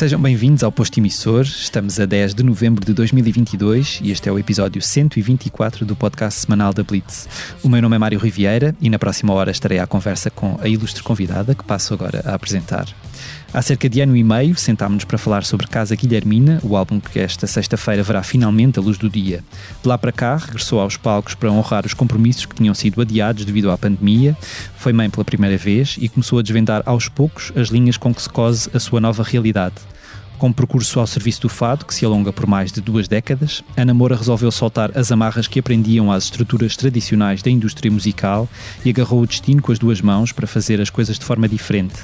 Sejam bem-vindos ao Posto Emissor. Estamos a 10 de novembro de 2022 e este é o episódio 124 do podcast semanal da Blitz. O meu nome é Mário Riviera e na próxima hora estarei à conversa com a ilustre convidada que passo agora a apresentar. Há cerca de ano e meio sentámos-nos para falar sobre Casa Guilhermina, o álbum que esta sexta-feira verá finalmente a luz do dia. De lá para cá, regressou aos palcos para honrar os compromissos que tinham sido adiados devido à pandemia, foi mãe pela primeira vez e começou a desvendar aos poucos as linhas com que se cose a sua nova realidade. Com um percurso ao serviço do fado, que se alonga por mais de duas décadas, Ana Moura resolveu soltar as amarras que aprendiam às estruturas tradicionais da indústria musical e agarrou o destino com as duas mãos para fazer as coisas de forma diferente.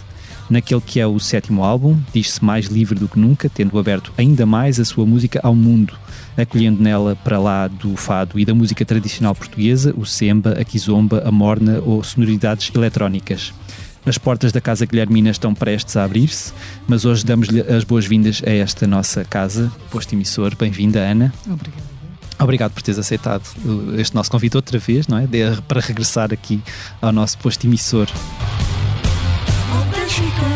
Naquele que é o sétimo álbum, diz-se mais livre do que nunca, tendo aberto ainda mais a sua música ao mundo, acolhendo nela para lá do fado e da música tradicional portuguesa, o semba, a kizomba, a morna ou sonoridades eletrónicas. As portas da Casa Guilhermina estão prestes a abrir-se, mas hoje damos-lhe as boas-vindas a esta nossa casa, posto emissor. Bem-vinda, Ana. Obrigada. Obrigado por teres aceitado este nosso convite outra vez, não é? De, para regressar aqui ao nosso posto emissor. 我们去度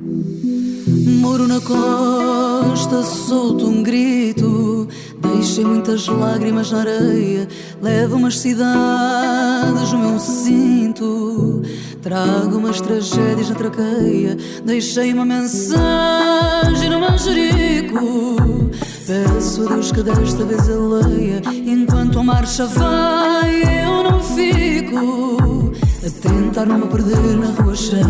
Moro na costa, solto um grito. Deixei muitas lágrimas na areia. Levo umas cidades no meu cinto. Trago umas tragédias na traqueia. Deixei uma mensagem no manjerico. Peço a Deus que desta vez ele leia. Enquanto a marcha vai, eu não fico. A tentar não me perder na rua cheia.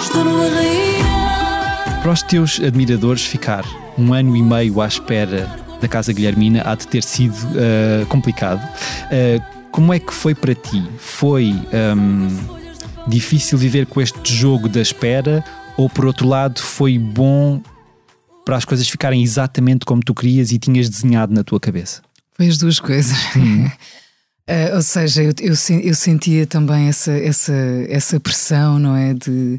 Estou numa rainha. Para os teus admiradores, ficar um ano e meio à espera da Casa Guilhermina há de ter sido ah, complicado. Ah, como é que foi para ti? Foi ahm, difícil viver com este jogo da espera ou, por outro lado, foi bom para as coisas ficarem exatamente como tu querias e tinhas desenhado na tua cabeça? Foi as duas coisas. Eh, ou seja, eu, eu, eu sentia também essa, essa, essa pressão, não é? De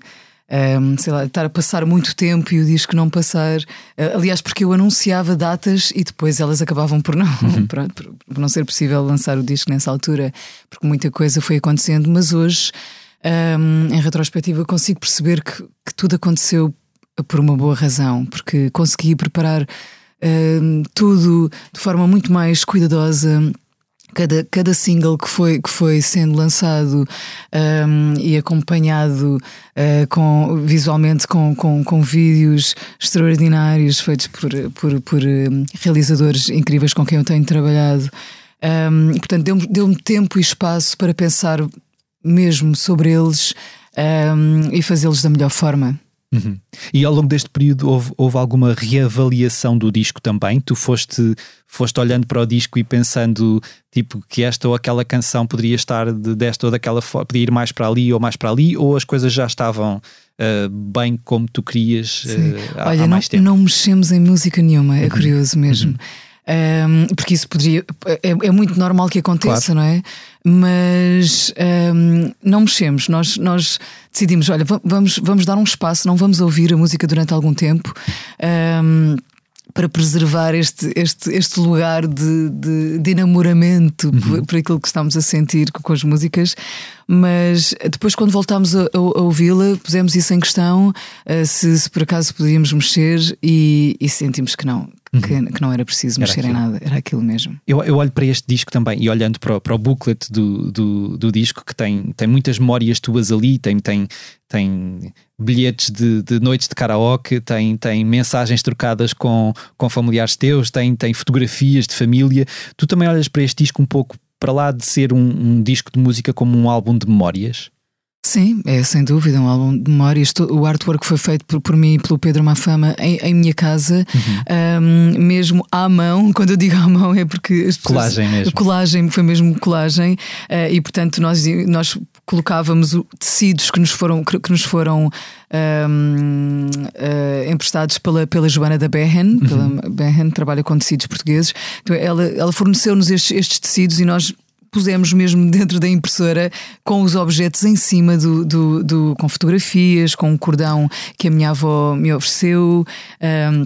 ehm, sei lá, estar a passar muito tempo e o disco não passar. Eh, aliás, porque eu anunciava datas e depois elas acabavam por não, pronto, por, por não ser possível lançar o disco nessa altura, porque muita coisa foi acontecendo, mas hoje, ehm, em retrospectiva, consigo perceber que, que tudo aconteceu por uma boa razão, porque consegui preparar ehm, tudo de forma muito mais cuidadosa. Cada, cada single que foi, que foi sendo lançado ehm, e acompanhado eh, com, visualmente com, com, com vídeos extraordinários feitos por, por, por ehm, realizadores incríveis com quem eu tenho trabalhado. Ehm, portanto, deu-me deu tempo e espaço para pensar mesmo sobre eles ehm, e fazê-los da melhor forma. Uhum. E ao longo deste período houve, houve alguma reavaliação do disco também? Tu foste, foste olhando para o disco e pensando tipo que esta ou aquela canção poderia estar de, desta ou daquela forma, podia ir mais para ali ou mais para ali, ou as coisas já estavam ah, bem como tu querias Sim. há, Olha, há não, mais tempo? não mexemos em música nenhuma, é curioso mesmo. Um, porque isso poderia. É, é muito normal que aconteça, não é? Mas um, não mexemos. Nós, nós decidimos: olha, va- vamos, vamos dar um espaço, não vamos ouvir a música durante algum tempo. um, para preservar este, este, este lugar de, de, de enamoramento por, por aquilo que estamos a sentir com, com as músicas, mas depois, quando voltámos a, a- a ouvi-la, pusemos isso em questão eh, se, se por acaso podíamos mexer e, e sentimos que não, que, que não era preciso Uhum. Era mexer em nada, era aquilo mesmo. Eu, eu olho para este disco também e olhando para, o- para o booklet do, do, do disco que tem, tem muitas memórias tuas ali, tem, tem, tem bilhetes de, de noites de karaoke, tem, tem mensagens trocadas com, com familiares teus, tem, tem fotografias de família. Tu também olhas para este disco um pouco para lá de ser um, um disco de música como um álbum de memórias? Sim, é sem dúvida um álbum de memórias. O artwork foi feito por, por mim e pelo Pedro Mafama em, em minha casa, uhum. um, mesmo à mão. Quando eu digo à mão é porque. As pessoas, colagem mesmo. Colagem, foi mesmo colagem. Uh, e portanto nós, nós colocávamos tecidos que nos foram, que nos foram um, uh, ah, emprestados pela, pela Joana da Behen. Uhum. Pela trabalha com tecidos portugueses. Então ela, ela forneceu-nos estes, estes tecidos e nós pusemos mesmo dentro da impressora com os objetos em cima do, do, do com fotografias, com um cordão que a minha avó me ofereceu. Um,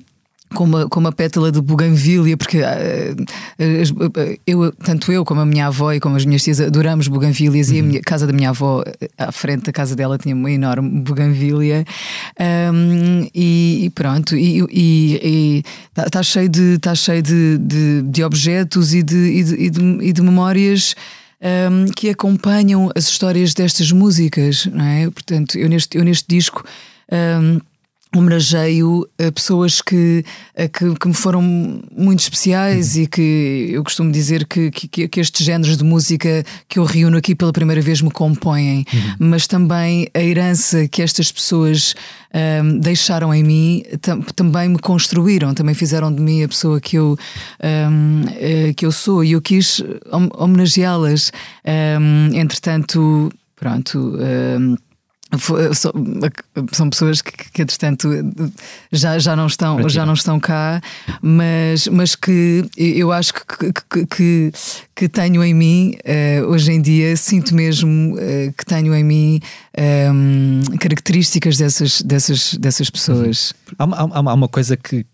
com uma, com uma pétala de buganvília, porque uh, eu, tanto eu como a minha avó e como as minhas tias adoramos buganvílias uhum. e a minha, casa da minha avó, à frente da casa dela, tinha uma enorme buganvília. Um, e, e, pronto, e está tá cheio, de, tá cheio de, de, de objetos e de, e de, e de, e de memórias. Um, que acompanham as histórias destas músicas, não é? Portanto, eu neste, eu neste disco um, homenageio a pessoas que, que, que, me foram muito especiais e que eu costumo dizer que, que, que, estes géneros de música que eu reúno aqui pela primeira vez me compõem, uhum. mas também a herança que estas pessoas um, deixaram em mim tam, também me construíram, também fizeram de mim a pessoa que eu, um, eh, que eu sou e eu quis homenageá-las. Um, entretanto, pronto são pessoas que, que entretanto já, já, não estão, já não estão cá, mas, mas que eu acho que, que, que, que tenho em mim, uh, hoje em dia, sinto mesmo uh, que tenho em mim um, ehm, características dessas, dessas, dessas pessoas. Há, há, há uma coisa que,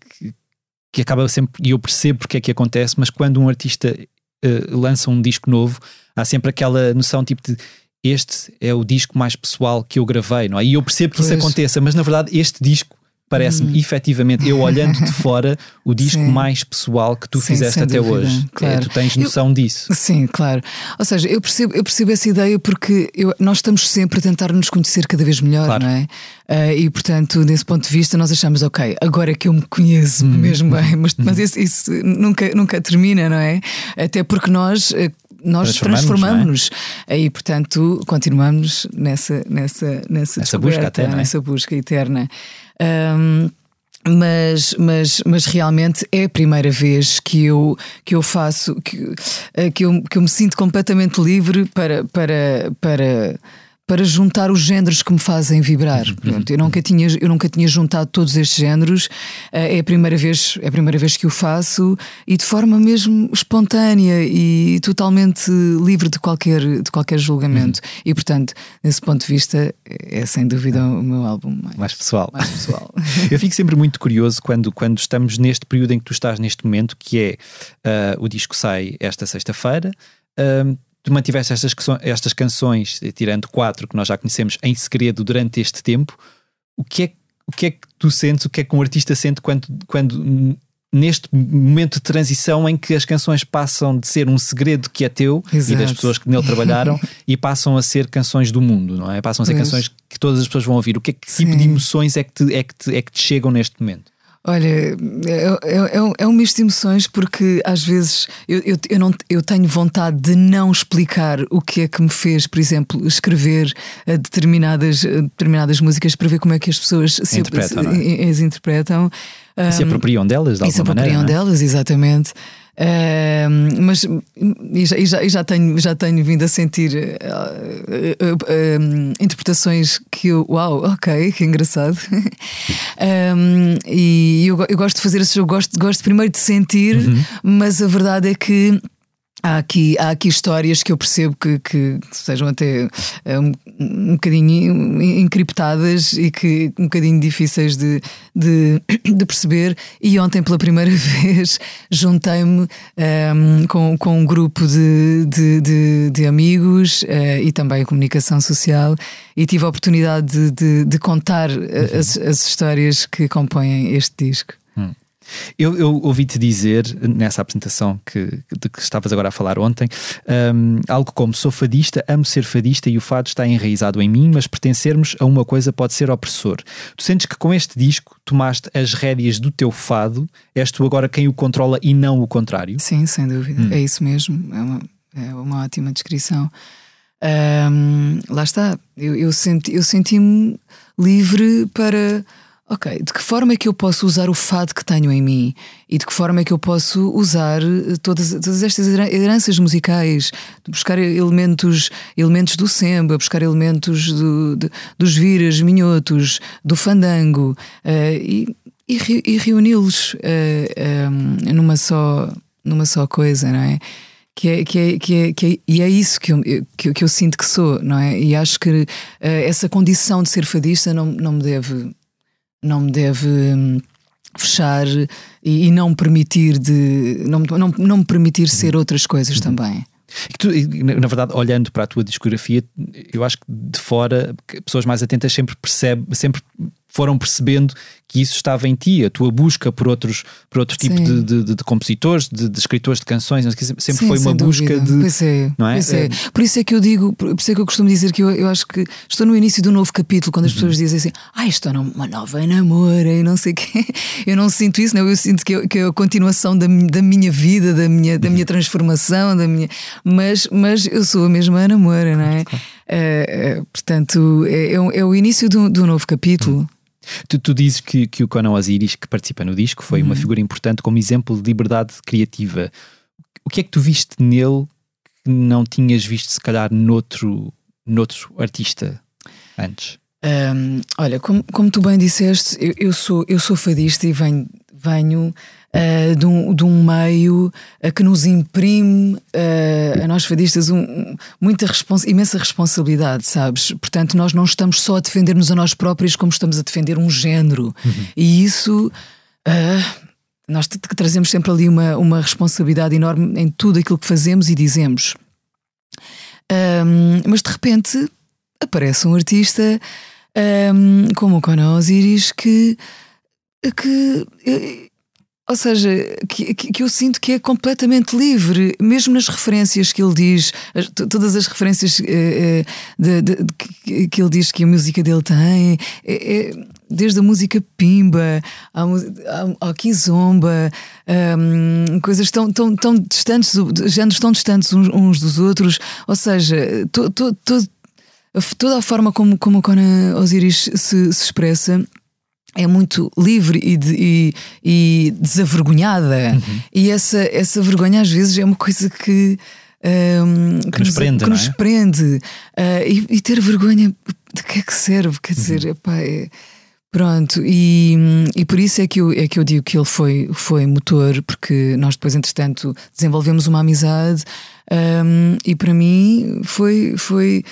que, acaba sempre, e eu percebo porque é que acontece, mas quando um artista uh, lança um disco novo, há sempre aquela noção tipo de este é o disco mais pessoal que eu gravei, não é? E eu percebo que pois. isso aconteça, mas na verdade este disco parece-me hum. efetivamente, eu olhando de fora, o disco sim. mais pessoal que tu sim, fizeste até dúvida, hoje. Claro. É, tu tens noção eu, disso. Sim, claro. Ou seja, eu percebo, eu percebo essa ideia porque eu, nós estamos sempre a tentar nos conhecer cada vez melhor, claro. não é? Uh, e portanto, desse ponto de vista, nós achamos, ok, agora é que eu me conheço hum. mesmo bem, mas, mas hum. isso, isso, nunca, nunca termina, não é? Até porque nós eh, nós transformamos-nos. É? E, portanto, continuamos nessa, nessa, nessa, nessa busca até, é? nessa busca eterna. Um, mas, mas, mas realmente é a primeira vez que eu, que eu faço, que, eh, que, eu, que eu me sinto completamente livre para, para, para para juntar os géneros que me fazem vibrar. Uhum. Pronto, eu, nunca tinha, eu nunca tinha juntado todos estes géneros, eh, é a primeira vez, é a primeira vez que o faço e de forma mesmo espontânea e totalmente livre de qualquer, de qualquer julgamento. Uhum. E portanto, nesse ponto de vista, é sem dúvida o meu álbum mais, mais pessoal. Mais pessoal. eu fico sempre muito curioso quando, quando estamos neste período em que tu estás neste momento, que é uh, o disco sai esta sexta-feira. Uh, mantiveste estas, estas canções, tirando quatro que nós já conhecemos, em segredo durante este tempo, o que é, o que, é que tu sentes, o que é que um artista sente quando, quando neste momento de transição em que as canções passam de ser um segredo que é teu Exato. e das pessoas que nele trabalharam e passam a ser canções do mundo, não é? Passam a ser pois. canções que todas as pessoas vão ouvir. O que, é que tipo de emoções é que, te, é, que te, é que te chegam neste momento? Olha, é, é, é, um misto de emoções porque às vezes eu, eu, eu, não, eu tenho vontade de não explicar o que é que me fez, por exemplo, escrever determinadas, determinadas músicas para ver como é que as pessoas se, interpretam, se, é? as interpretam. E se apropriam delas, de alguma e se apropriam maneira, é? delas, exatamente. Uh, mas e já, e já, já, tenho, já tenho vindo a sentir uh, uh, interpretações que eu, uau, ok, que engraçado. um, e eu, eu, gosto de fazer isso, eu gosto, gosto primeiro de sentir, uhum. mas a verdade é que Há aqui, há aqui histórias que eu percebo que, que sejam até eh, um, um bocadinho encriptadas e que um bocadinho difíceis de, de, de perceber. E ontem, pela primeira vez, juntei-me um, ehm, com, com um grupo de, de, de, de amigos uh, e também a comunicação social e tive a oportunidade de, de, de contar uhum. as, as histórias que compõem este disco. Eu, eu ouvi-te dizer nessa apresentação que, de que estavas agora a falar ontem, um, algo como sou fadista, amo ser fadista e o fado está enraizado em mim, mas pertencermos a uma coisa pode ser opressor. Tu sentes que com este disco tomaste as rédeas do teu fado, és tu agora quem o controla e não o contrário? Sim, sem dúvida. Hum. É isso mesmo. É uma, é uma ótima descrição. Um, lá está, eu, eu, senti, eu senti-me livre para. Ok, de que forma é que eu posso usar o fado que tenho em mim? E de que forma é que eu posso usar eh, todas, todas estas heranças musicais? Buscar elementos, elementos do samba, buscar elementos do, de, dos viras, minhotos, do fandango uh, e, e, e reuni-los uh, um, numa, só, numa só coisa, não é? que é, que é, que é, que é, e é isso que eu, que, que, eu sinto que sou, não é? E acho que uh, essa condição de ser fadista não, não me deve, não me deve um, fechar e, e, não permitir de não, não, não me permitir ser outras coisas uhum. também. Tu, na verdade, olhando para a tua discografia, eu acho que de fora pessoas mais atentas sempre percebem, sempre foram percebendo que isso estava em ti, a tua busca por outros, por outro tipo de, de, de, de, compositores, de, de, escritores de canções, sempre Sim, foi uma busca de. Pois é, não é? Pois é. Por isso é que eu digo, por isso é que eu costumo dizer que eu, eu acho que estou no início do novo capítulo, quando as pessoas uhum. dizem assim, ah, estou numa nova namora e não sei o quê. Eu não sinto isso, não, eu sinto que, eu, que é a continuação da, da minha vida, da minha, da minha uhum. transformação, da minha. Mas, mas eu sou a mesma namora, não é? Uh, uh, portanto, é, é, é, o início do, do novo capítulo. Uhum. Tu, tu, dizes que, que o Conan Osiris, que participa no disco, foi uhum. uma figura importante como exemplo de liberdade criativa. O que é que tu viste nele que não tinhas visto, se calhar, noutro, noutro artista antes? Um, olha, como, como tu bem disseste, eu, eu, sou, eu sou fadista e venho, venho uh, de, um, de um meio uh, que nos imprime uh, a nós fadistas um, muita respons imensa responsabilidade, sabes? Portanto, nós não estamos só a defender-nos a nós próprios, como estamos a defender um género. Uhum. E isso. nós trazemos sempre ali uma, uma responsabilidade enorme em tudo aquilo que fazemos e dizemos. Um, mas de repente aparece um artista um, como o Conan Osiris que, que ou seja, que, que, eu sinto que é completamente livre, mesmo nas referências que ele diz, todas as referências uh, de, de, de, que ele diz que a música dele tem, é, é, desde a música Pimba ao, Kizomba, um, coisas tão, tão, tão distantes, géneros tão distantes uns, uns dos outros, ou seja, to, to, to, toda a forma como, como Conan Osiris se, se expressa é muito livre e, de, e, e desavergonhada. Uhum. E essa, essa vergonha às vezes é uma coisa que. Um, que, que, nos prende, que nos é? prende. Uh, e, e, ter vergonha de que é que serve? Quer dizer, uhum. epá, é, pronto. E, e por isso é que, eu, é que eu digo que ele foi, foi motor, porque nós depois, entretanto, desenvolvemos uma amizade. Um, e para mim foi, foi,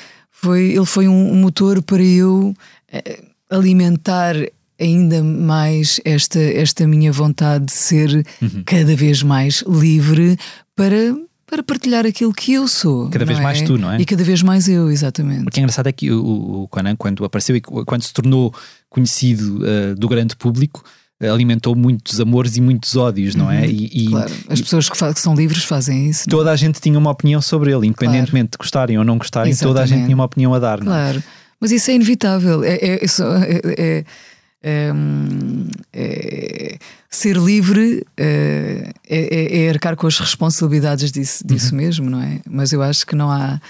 foi, ele foi um motor para eu eh, alimentar ainda mais esta, esta minha vontade de ser uhum. cada vez mais livre para, para partilhar aquilo que eu sou. Cada vez é? mais tu, não é? E cada vez mais eu, exatamente. O que é engraçado é que o, o Conan, quando apareceu e quando se tornou conhecido uh, do grande público, alimentou muitos amores e muitos ódios, não é? Uhum. E, e, claro. As pessoas que, que, são livres fazem isso. É? Toda a gente tinha uma opinião sobre ele, independentemente claro. de gostarem ou não gostarem, Exatamente. toda a gente tinha uma opinião a dar. Claro, não é? mas isso é inevitável. É, é, é, é é, ser livre é, é, é, arcar com as responsabilidades disso, disso uhum. mesmo, não é? Mas eu acho que não há.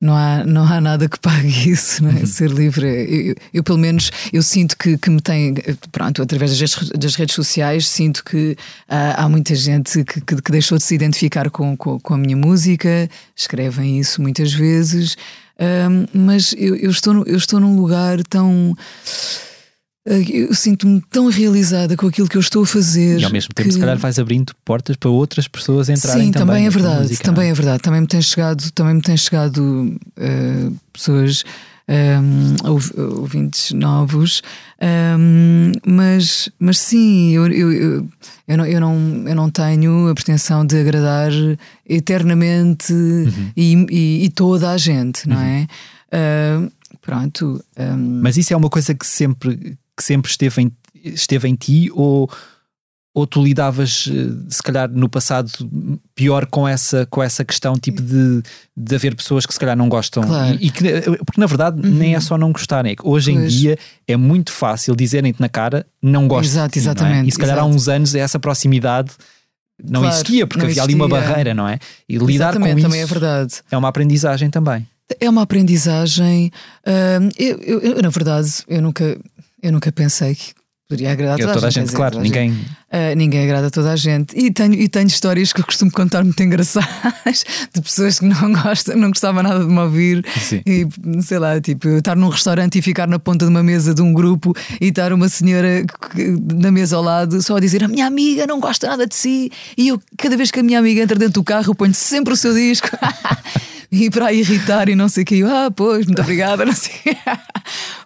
Não há, não há nada que pague isso, não é? Uhum. Ser livre. Eu, eu, pelo menos, eu sinto que, que me tem, pronto, através das, das redes sociais, sinto que há, há muita gente que, que, que, deixou de se identificar com, com, com, a minha música, escrevem isso muitas vezes, um, mas eu, eu, estou, eu estou num lugar tão eu sinto-me tão realizada com aquilo que eu estou a fazer. E ao mesmo tempo, que... se calhar, vais abrindo portas para outras pessoas entrarem Sim, também. também é verdade, música, também é? é verdade. Também me tem chegado, também me tem chegado uh, pessoas. Um, ouvintes novos, um, mas, mas sim, eu, eu, eu, eu, não, eu, não, eu não tenho a pretensão de agradar eternamente uhum. e, e, e, toda a gente, não uhum. é? Uh, pronto. Um... Mas isso é uma coisa que sempre que sempre esteve em, esteve em ti ou, ou tu lidavas, eh, se calhar, no passado pior com essa, com essa questão, tipo de, de haver pessoas que se calhar não gostam? Claro. E, e que, eh, porque na verdade uhum. nem é só não gostarem, é que hoje pois. em dia é muito fácil dizerem-te na cara não gosto. Exato, ti, exatamente. É? E se calhar exato. há uns anos essa proximidade não claro, existia, porque havia existia. ali uma barreira, não é? E lidar Exatamente, com isso também é, verdade. é uma aprendizagem também. É uma aprendizagem. Uh, eu, eu, eu, na verdade, eu nunca, eu nunca pensei que poderia agradar toda, toda a gente. Dizer, claro, toda ninguém. Gente. Uh, ninguém agrada a toda a gente. E tenho, e tenho histórias que eu costumo contar muito engraçadas de pessoas que não gostam, não gostavam nada de me ouvir. Sim. E sei lá, tipo, estar num restaurante e ficar na ponta de uma mesa de um grupo e estar uma senhora na mesa ao lado só a dizer: A minha amiga não gosta nada de si. E eu, cada vez que a minha amiga entra dentro do carro, ponho sempre o seu disco. e para irritar e não sei o que. Ah, pois, muito obrigada, não sei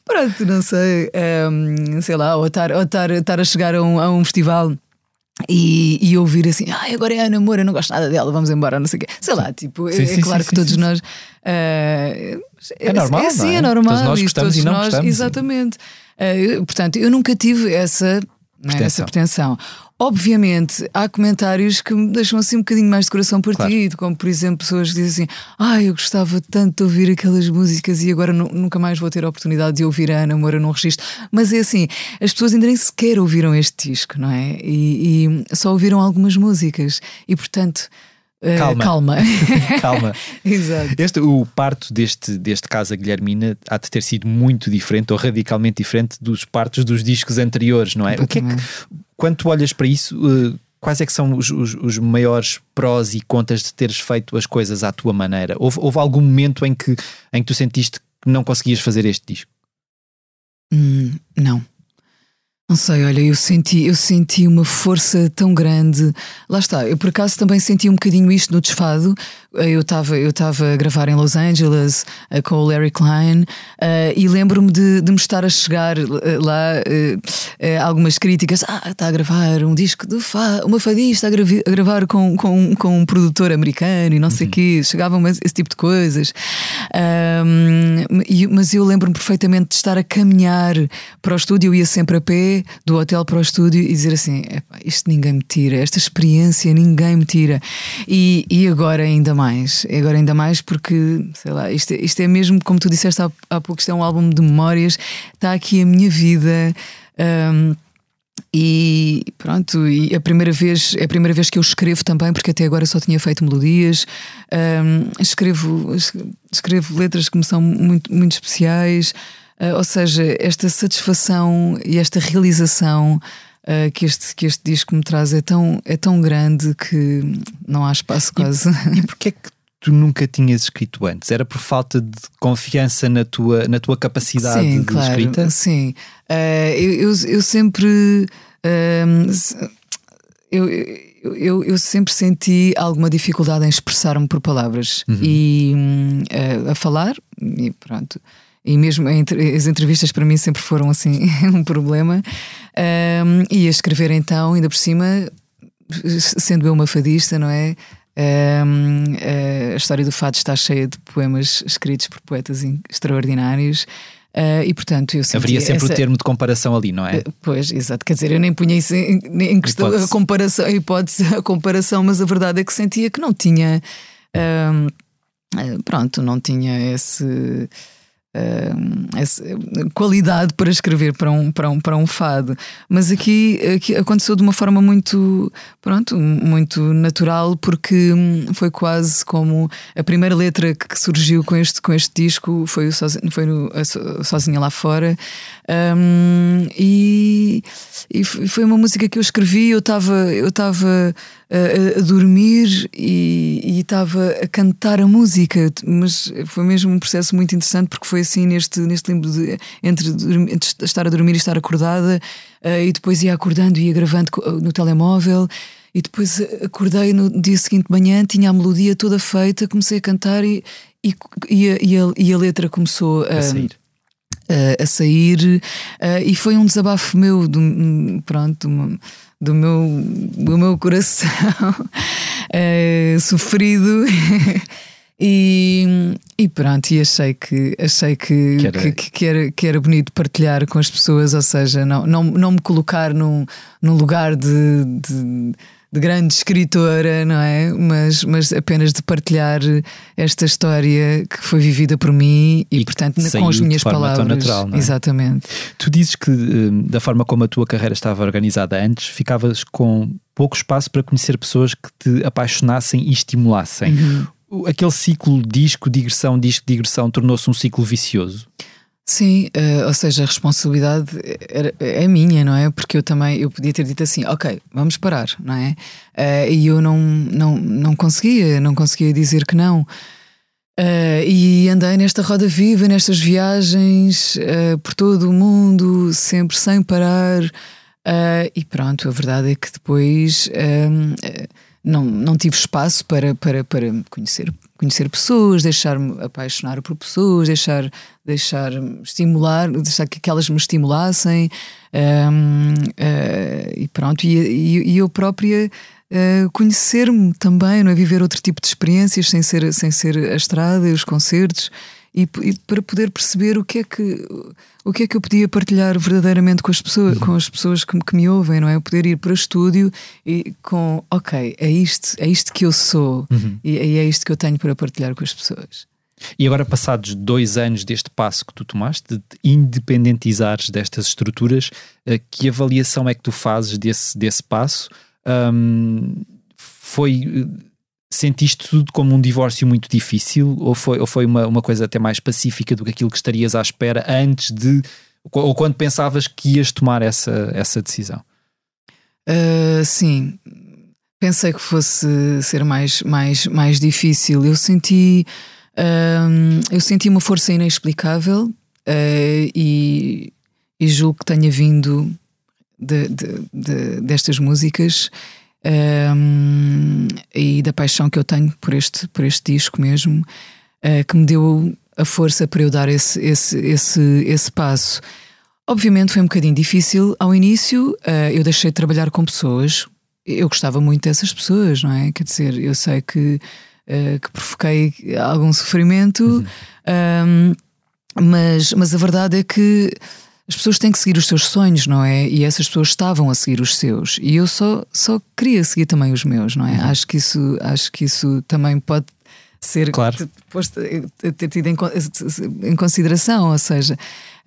Pronto, não sei, um, sei lá, ou estar, ou estar, estar a chegar a um, a um festival. E, e ouvir assim, ah, agora é a namoro, eu não gosto nada dela, vamos embora, não sei o quê. Sei lá, tipo, sim, é, sim, é, claro sim, que todos nós. Uh, é, é normal. É, sim, é? é normal. Todos nós gostamos todos e não nós, gostamos. Exatamente. Uh, portanto, eu nunca tive essa pretensão. essa pretensão. Obviamente, há comentários que me deixam assim um bocadinho mais de coração partido, claro. como por exemplo pessoas que dizem assim: Ah, eu gostava tanto de ouvir aquelas músicas e agora nunca mais vou ter a oportunidade de ouvir a Ana Moura num registro. Mas é assim, as pessoas ainda nem sequer ouviram este disco, não é? E, e só ouviram algumas músicas e portanto. Uh, calma. Calma. calma. Exato. Este, o parto deste, deste caso, a Guilhermina, há de ter sido muito diferente ou radicalmente diferente dos partos dos discos anteriores, não é? O que é que, quando tu olhas para isso, uh, quais é que são os, os, os, maiores prós e contras de teres feito as coisas à tua maneira? Houve, houve algum momento em que, em que tu sentiste que não conseguias fazer este disco? Hum, não. Não sei, olha, eu senti, eu senti uma força tão grande. Lá está, eu por acaso também senti um bocadinho isto no desfado. Eu estava eu a gravar em Los Angeles uh, com o Larry Klein uh, e lembro-me de, de me estar a chegar uh, lá algumas críticas. Ah, está a gravar um disco de fa uma fadista a, gravi, a, gravar com, com, com um produtor americano e não sei o uhum. quê. Chegavam esse tipo de coisas. E, mas eu lembro-me perfeitamente de estar a caminhar para o estúdio, eu ia sempre a pé do hotel para o estúdio e dizer assim: isto ninguém me tira, esta experiência ninguém me tira. E, e agora ainda mais, agora ainda mais porque, sei lá, isto, isto é mesmo, como tu disseste há, há pouco, isto é um álbum de memórias, está aqui a minha vida. Um, e pronto, e a primeira vez é a primeira vez que eu escrevo também, porque até agora só tinha feito melodias. Um, escrevo, escrevo letras que me são muito, muito especiais. Uh, ou seja, esta satisfação e esta realização uh, que, este, que este disco me traz é tão, é tão grande que não há espaço quase. E, e porquê é que tu nunca tinhas escrito antes? Era por falta de confiança na tua, na tua capacidade sim, de claro, escrita? Sim, uh, eu, eu, eu, sempre. eu, eu, eu, sempre senti alguma dificuldade em expressar-me por palavras uhum. e uh, a falar, e pronto. E mesmo as entrevistas para mim sempre foram assim um problema. Um, e a escrever então, ainda por cima, sendo eu uma fadista, não é? Um, a história do fado está cheia de poemas escritos por poetas extraordinários. Uh, e portanto eu Haveria sempre essa... o termo de comparação ali, não é? Uh, pois, exato. Quer dizer, eu nem punha isso em, em questão a comparação, a hipótese, a comparação, mas a verdade é que sentia que não tinha. Uh, pronto, não tinha esse uh, qualidade para escrever para um, para um, para um fado. Mas aqui, aqui aconteceu de uma forma muito, pronto, muito natural, porque hum, foi quase como a primeira letra que surgiu com este, com este disco foi, o foi no, Sozinha Lá Fora. Um, e, e foi uma música que eu escrevi, eu estava eu estava a, a, dormir e estava a cantar a música, mas foi mesmo um processo muito interessante porque foi assim neste, neste limbo de, entre, entre estar a dormir e estar acordada, uh, e depois ia acordando e ia gravando no telemóvel. E depois acordei no dia seguinte de manhã, tinha a melodia toda feita, comecei a cantar e, e, e, a, e, a, e a letra começou a, a sair. A, a sair uh, e foi um desabafo meu, de, pronto, do meu, do meu coração uh, sofrido. E, e, pronto, e achei que achei que, que, era... Que, que, era, que era bonito partilhar com as pessoas, ou seja, não, não, não me colocar num, num lugar de, de de grande escritora, não é? Mas, mas apenas de partilhar esta história que foi vivida por mim e, e portanto, com as minhas palavras. Natural, é? Exatamente. Tu dizes que, hum, da forma como a tua carreira estava organizada antes, ficavas com pouco espaço para conhecer pessoas que te apaixonassem e estimulassem. Uhum. aquele ciclo disco, digressão, disco, digressão tornou-se um ciclo vicioso? Sim, uh, ou seja, a responsabilidade era, é minha, não é? Porque eu também eu podia ter dito assim, ok, vamos parar, não é? Uh, e eu não, não, não conseguia, não conseguia dizer que não. Uh, e andei nesta roda viva, nestas viagens por todo o mundo, sempre sem parar. e pronto, a verdade é que depois não, não tive espaço para, para, para conhecer, conhecer pessoas, deixar-me apaixonar por pessoas, deixar, deixar estimular, deixar que, elas me estimulassem um, uh, eh, e pronto, e, e, e eu própria uh, conhecer-me também, não é? viver outro tipo de experiências sem ser, sem ser a estrada e os concertos e, e, para poder perceber o que é que o que é que eu podia partilhar verdadeiramente com as pessoas, com as pessoas que, que me ouvem, não é? Eu poder ir para o estúdio e com, ok, é isto, é isto que eu sou uhum. e, e é isto que eu tenho para partilhar com as pessoas. E agora, passados dois anos deste passo que tu tomaste, de te independentizares destas estruturas, eh, que avaliação é que tu fazes desse, desse passo? Um, foi eh, Sentiste tudo como um divórcio muito difícil ou foi, ou foi uma, uma coisa até mais pacífica do que aquilo que estarias à espera antes de. ou quando pensavas que ias tomar essa, essa decisão? Uh, sim, pensei que fosse ser mais, mais, mais difícil. Eu senti, eu senti uma força inexplicável uh, e, e julgo que tenha vindo de, de, de, destas músicas um, e da paixão que eu tenho por este, por este disco mesmo, uh, que me deu a força para eu dar esse, esse, esse, esse passo. Obviamente foi um bocadinho difícil ao início, uh, eu deixei de trabalhar com pessoas, eu gostava muito dessas pessoas, não é? Quer dizer, eu sei que, uh, que provoquei algum sofrimento, uhum. um, mas, mas a verdade é que as pessoas têm que seguir os seus sonhos, não é? E essas pessoas estavam a seguir os seus. E eu só, só queria seguir também os meus, não é? Uhum. Acho, que isso, acho que isso também pode ser claro. posto, ter tido em, em consideração, ou seja,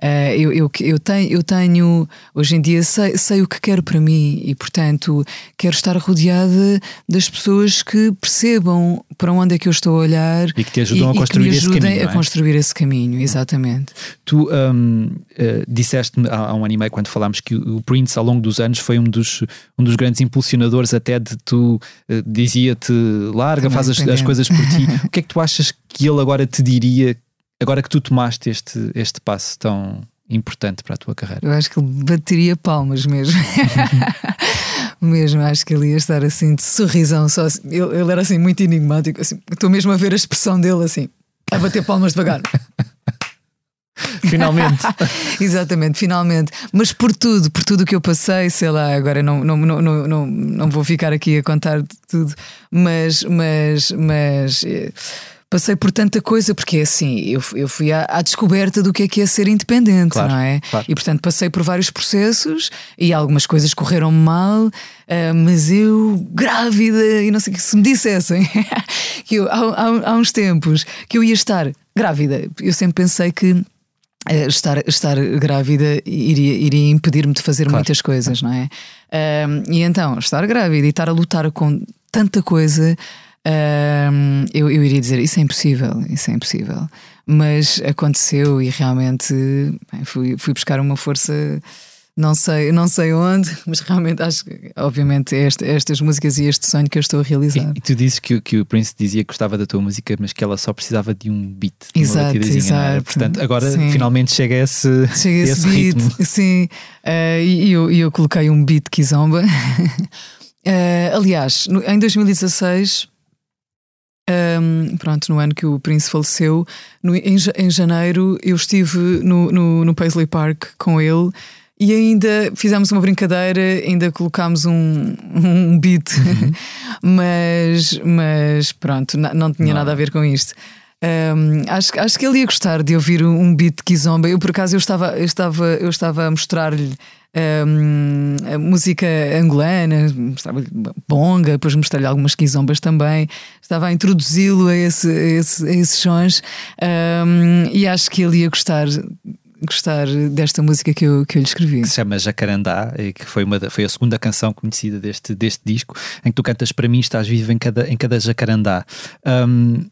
Uh, eu, eu, eu, tenho, eu tenho, hoje em dia, sei, sei o que quero para mim e, portanto, quero estar rodeada das pessoas que percebam para onde é que eu estou a olhar e que te ajudam e, a construir esse caminho. É? a construir esse caminho, exatamente. Tu um, uh, disseste-me há, há, um ano e meio, quando falámos, que o Prince, ao longo dos anos, foi um dos, um dos grandes impulsionadores, até de tu uh, dizia-te larga, Também faz as, as coisas por ti. o que é que tu achas que ele agora te diria Agora que tu tomaste este, este passo tão importante para a tua carreira. Eu acho que ele bateria palmas mesmo. mesmo, acho que ele ia estar assim de sorrisão. Só assim. ele, ele, era assim muito enigmático. Assim, estou mesmo a ver a expressão dele assim, a bater palmas devagar. finalmente. Exatamente, finalmente. Mas por tudo, por tudo que eu passei, sei lá, agora não, não, não, não, não, vou ficar aqui a contar tudo, mas, mas, mas eh, passei por tanta coisa, porque é assim, eu, eu fui à, à, descoberta do que é que é ser independente, claro, não é? Claro. E portanto passei por vários processos e algumas coisas correram mal, uh, mas eu, grávida, e não sei o que se me dissessem que eu, há, há, há uns tempos que eu ia estar grávida, eu sempre pensei que. Uh, estar, estar grávida iria, iria impedir-me de fazer claro. muitas coisas, não é? Uh, e então, estar grávida e estar a lutar com tanta coisa um, eu, eu iria dizer isso é impossível, isso é impossível. Mas aconteceu e realmente bem, fui, fui buscar uma força não sei, não sei onde, mas realmente acho que, obviamente, é este, estas músicas e este sonho que eu estou a realizar. E, tu dizes que, que o Prince dizia que gostava da tua música, mas que ela só precisava de um beat, de exato, exato. Portanto, agora sim. finalmente chega esse, chega esse, beat, ritmo. Sim, uh, e eu, eu coloquei um beat kizomba. uh, aliás, no, em 2016 um, pronto, no ano que o Prince faleceu, no, em, em janeiro eu estive no, no, no, Paisley Park com ele e ainda fizemos uma brincadeira, ainda colocámos um, um beat, uhum. mas, mas pronto, não, tinha não. nada a ver com isto. Um, acho, acho que ele ia gostar de ouvir um beat de Kizomba. Eu, por acaso, eu estava, eu estava, eu estava a mostrar-lhe um, música angolana, mostrava-lhe bonga, depois mostrei-lhe algumas quizombas também. Estava a introduzi-lo a, esse, a, esse, a esses sons um, e acho que ele ia gostar gostar desta música que eu, que eu lhe escrevi. Que se chama Jacarandá, e que foi, uma, foi a segunda canção conhecida deste, deste disco, em que tu cantas para mim, estás vivo em cada, em cada jacarandá. Um,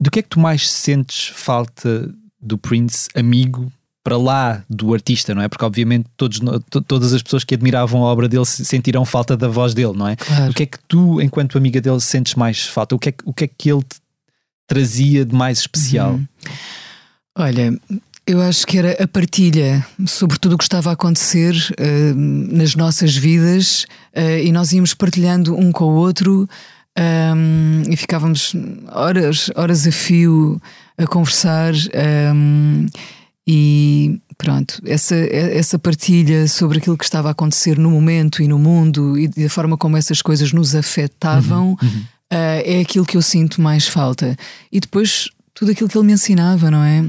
do que é que tu mais sentes falta do Prince amigo para lá do artista, não é? Porque obviamente todos, todas as pessoas que admiravam a obra dele sentirão falta da voz dele, não é? Claro. O que é que tu, enquanto amiga dele, sentes mais falta? O que é, o que, é que ele trazia de mais especial? Uhum. Olha, eu acho que era a partilha sobre tudo o que estava a acontecer uh, nas nossas vidas uh, e nós íamos partilhando um com o outro um, e ficávamos horas, horas a fio a conversar. Um, e pronto, essa, essa partilha sobre aquilo que estava a acontecer no momento e no mundo e da forma como essas coisas nos afetavam uhum, uhum. Uh, é aquilo que eu sinto mais falta. E depois tudo aquilo que ele me ensinava, não é?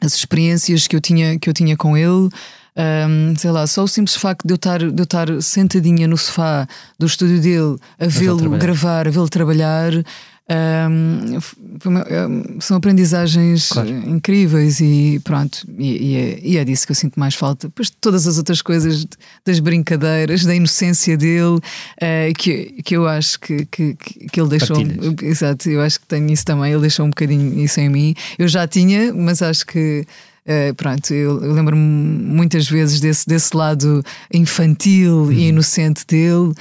As experiências que eu tinha, que eu tinha com ele. Um, sei lá, só o simples facto de eu estar, de eu estar sentadinha no sofá do estúdio dele a vê-lo gravar, a vê-lo trabalhar, um, são aprendizagens claro. incríveis e pronto, e, e, é, e, é, disso que eu sinto mais falta. Depois de todas as outras coisas, das brincadeiras, da inocência dele, uh, que, que eu acho que, que, que ele deixou. Exato, eu acho que tenho isso também. Ele deixou um bocadinho isso em mim. Eu já tinha, mas acho que Uh, pronto, eu, eu lembro-me muitas vezes desse, desse lado infantil uhum. e inocente dele uh,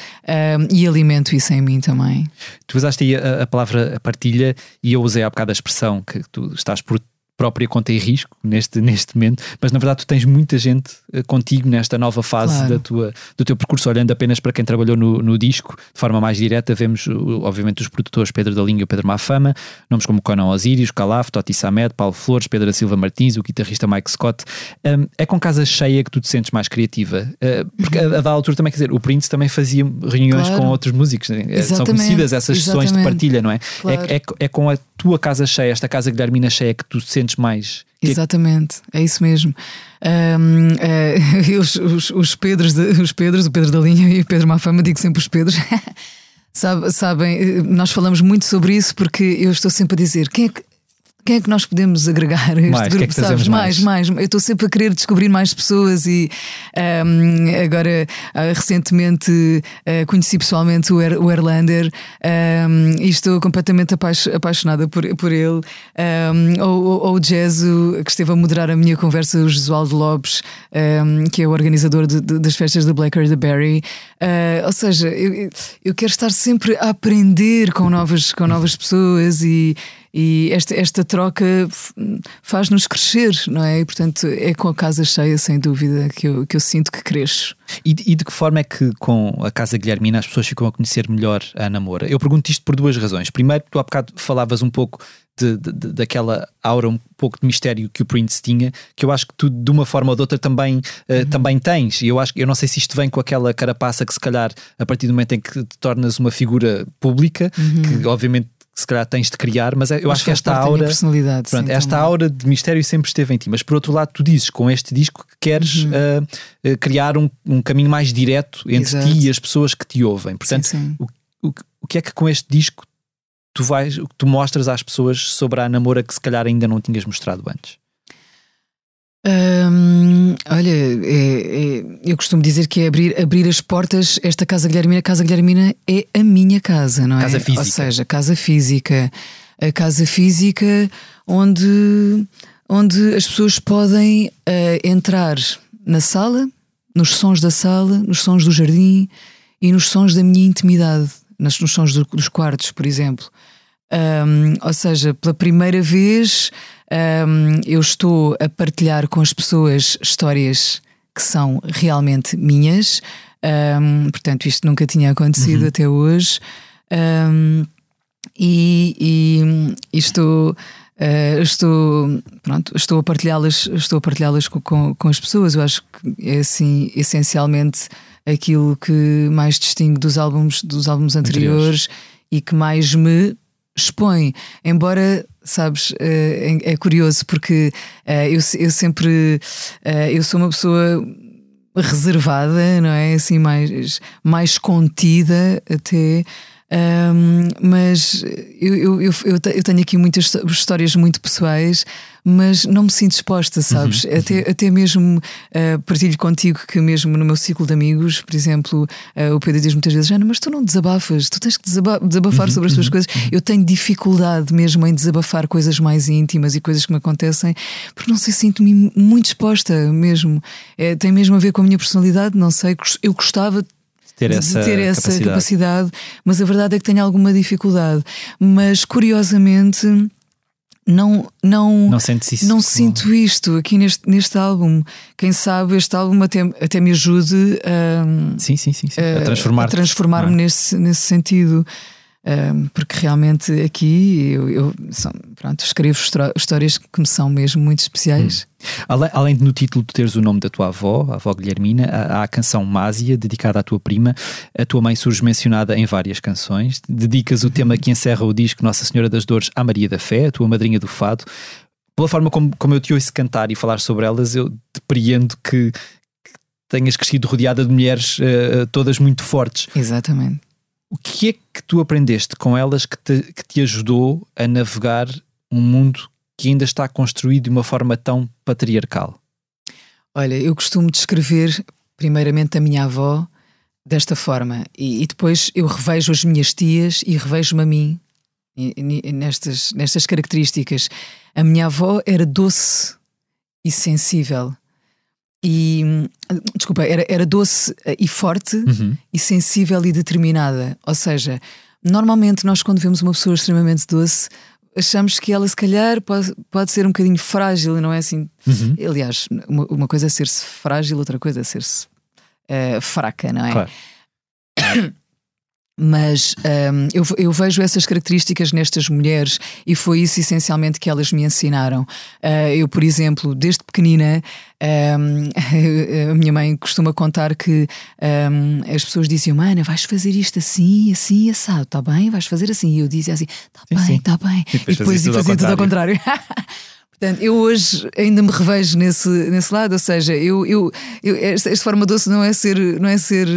e alimento isso em mim também. Tu usaste aí a, a palavra partilha e eu usei há bocado a expressão que tu estás por própria conta e risco neste, neste momento, mas na verdade tu tens muita gente eh, contigo nesta nova fase claro. da tua, do teu percurso, olhando apenas para quem trabalhou no, no disco, de forma mais direta, vemos obviamente os produtores Pedro da Linha e Pedro Mafama, nomes como Conan Osiris, Calaf, Toti Samed, Paulo Flores, Pedro da Silva Martins, o guitarrista Mike Scott. Um, é com casa cheia que tu te sentes mais criativa? Uh, porque a, a da altura também, quer dizer, o Prince também fazia reuniões claro. com outros músicos, né? são conhecidas essas Exatamente. sessões de partilha, não é? Claro. É, é, é com a tua casa cheia, esta casa Guilhermina cheia, que tu sentes mais. Exatamente, é isso mesmo. Um, uh, os, os, os, Pedros, os Pedros, o Pedro da Linha e o Pedro Mafama, digo sempre os Pedros. Sabe, sabem, nós falamos muito sobre isso porque eu estou sempre a dizer quem é que quem é que nós podemos agregar a este mais, grupo? Que é que sabes? Mais, mais, mais. Eu estou sempre a querer descobrir mais pessoas e um, agora uh, recentemente uh, conheci pessoalmente o, er, o Erlander um, e estou completamente apaixonada por, por ele. Um, ou, ou o Jesu, que esteve a moderar a minha conversa, o Josualdo Lopes, que é o organizador de, de, das festas da Blackberry the Berry. Uh, ou seja, eu, eu quero estar sempre a aprender com novas, com novas pessoas e e esta, esta troca faz-nos crescer, não é? E portanto é com a casa cheia, sem dúvida, que eu, que eu sinto que cresço. E, e de que forma é que com a Casa Guilhermina as pessoas ficam a conhecer melhor a Namora? Eu pergunto isto por duas razões. Primeiro, tu há bocado falavas um pouco de, de, daquela aura um pouco de mistério que o Prince tinha, que eu acho que tu de uma forma ou de outra também, uh, uhum. também tens. E eu acho eu não sei se isto vem com aquela carapaça que se calhar a partir do momento em que te tornas uma figura pública, uhum. que obviamente se calhar tens de criar, mas é, eu mas acho que esta aura. Personalidade, pronto, sim, esta também. aura de mistério sempre esteve em ti. Mas por outro lado, tu dizes com este disco que queres uhum. uh, criar um, um, caminho mais direto entre Exato. ti e as pessoas que te ouvem. Portanto, sim, sim. O, o, o que é que com este disco tu vais, tu mostras às pessoas sobre a namora que se calhar ainda não tinhas mostrado antes? Hum, olha, é, é, eu costumo dizer que é abrir, abrir as portas. Esta Casa Guilhermina, Casa Guilhermina é a minha casa, não é? Casa física. Ou seja, casa física. A casa física onde, onde as pessoas podem uh, entrar na sala, nos sons da sala, nos sons do jardim e nos sons da minha intimidade, nos, nos sons do, dos quartos, por exemplo. Ou seja, pela primeira vez um, eu estou a partilhar com as pessoas histórias que são realmente minhas. Um, portanto, isto nunca tinha acontecido uhum. até hoje. e, e, e estou. Uh, estou pronto estou a partilhá-las estou a partilhá-las com, com, com, as pessoas eu acho que é assim essencialmente aquilo que mais distingue dos álbuns dos álbuns anteriores, anteriores. e que mais me expõe, embora sabes, é, é curioso porque eh, eu, eu sempre eh, eu sou uma pessoa reservada, não é? Assim, mais, mais contida até. Um, mas eu, eu, eu, eu, tenho aqui muitas histórias muito pessoais, mas não me sinto disposta, sabes? Uhum. Até, até mesmo uh, partilho contigo que, mesmo no meu ciclo de amigos, por exemplo, uh, o Pedro diz muitas vezes: Jana, mas tu não desabafas, tu tens que desaba desabafar uhum, sobre as tuas uhum, coisas. Uhum. Eu tenho dificuldade mesmo em desabafar coisas mais íntimas e coisas que me acontecem, porque não sei, sinto-me muito disposta mesmo. É, tem mesmo a ver com a minha personalidade, não sei, eu gostava ter essa, de ter essa capacidade. capacidade. mas a verdade é que tenho alguma dificuldade. Mas curiosamente. Não, não, não, isso, não sinto isto aqui neste, neste álbum. Quem sabe este álbum até, até me ajude a, sim, sim, sim, sim. a transformar-me transformar é? nesse, nesse sentido porque realmente aqui eu, eu são, pronto, escrevo histórias que me são mesmo muito especiais. Hum. Além, além de no título de teres o nome da tua avó, a avó Guilhermina, há, há a canção Másia, dedicada à tua prima. A tua mãe surge mencionada em várias canções. Dedicas o tema que encerra o disco Nossa Senhora das Dores à Maria da Fé, a tua madrinha do fado. Pela forma como, como eu te ouço cantar e falar sobre elas, eu depreendo que, que tenhas crescido rodeada de mulheres uh, todas muito fortes. Exatamente. O que é que tu aprendeste com elas que te, que te ajudou a navegar um mundo que ainda está construído de uma forma tão patriarcal? Olha, eu costumo descrever primeiramente a minha avó desta forma e, e depois eu revejo as minhas tias e revejo-me a mim nestas, nestas características. A minha avó era doce e sensível e desculpa, era, era doce eh, e forte uhum. e sensível e determinada. Ou seja, normalmente nós quando vemos uma pessoa extremamente doce achamos que ela se calhar pode, pode ser um bocadinho frágil e não é assim. Uhum. Aliás, uma, uma, coisa é ser-se frágil, outra coisa é ser-se uh, fraca, não é? Claro. Mas um, eu, eu, vejo essas características nestas mulheres e foi isso essencialmente que elas me ensinaram. Uh, eu, por exemplo, desde pequenina, um, a minha mãe costuma contar que um, as pessoas diziam: Mana, vais fazer isto assim, assim, assado, está bem? Vais fazer assim. E eu dizia assim: Está bem, está bem. E depois, e depois fazia, tudo ao contrário. Portanto, eu hoje ainda me revejo nesse, nesse lado, ou seja, eu, eu, eu esta, esta, forma doce não é ser, não é ser,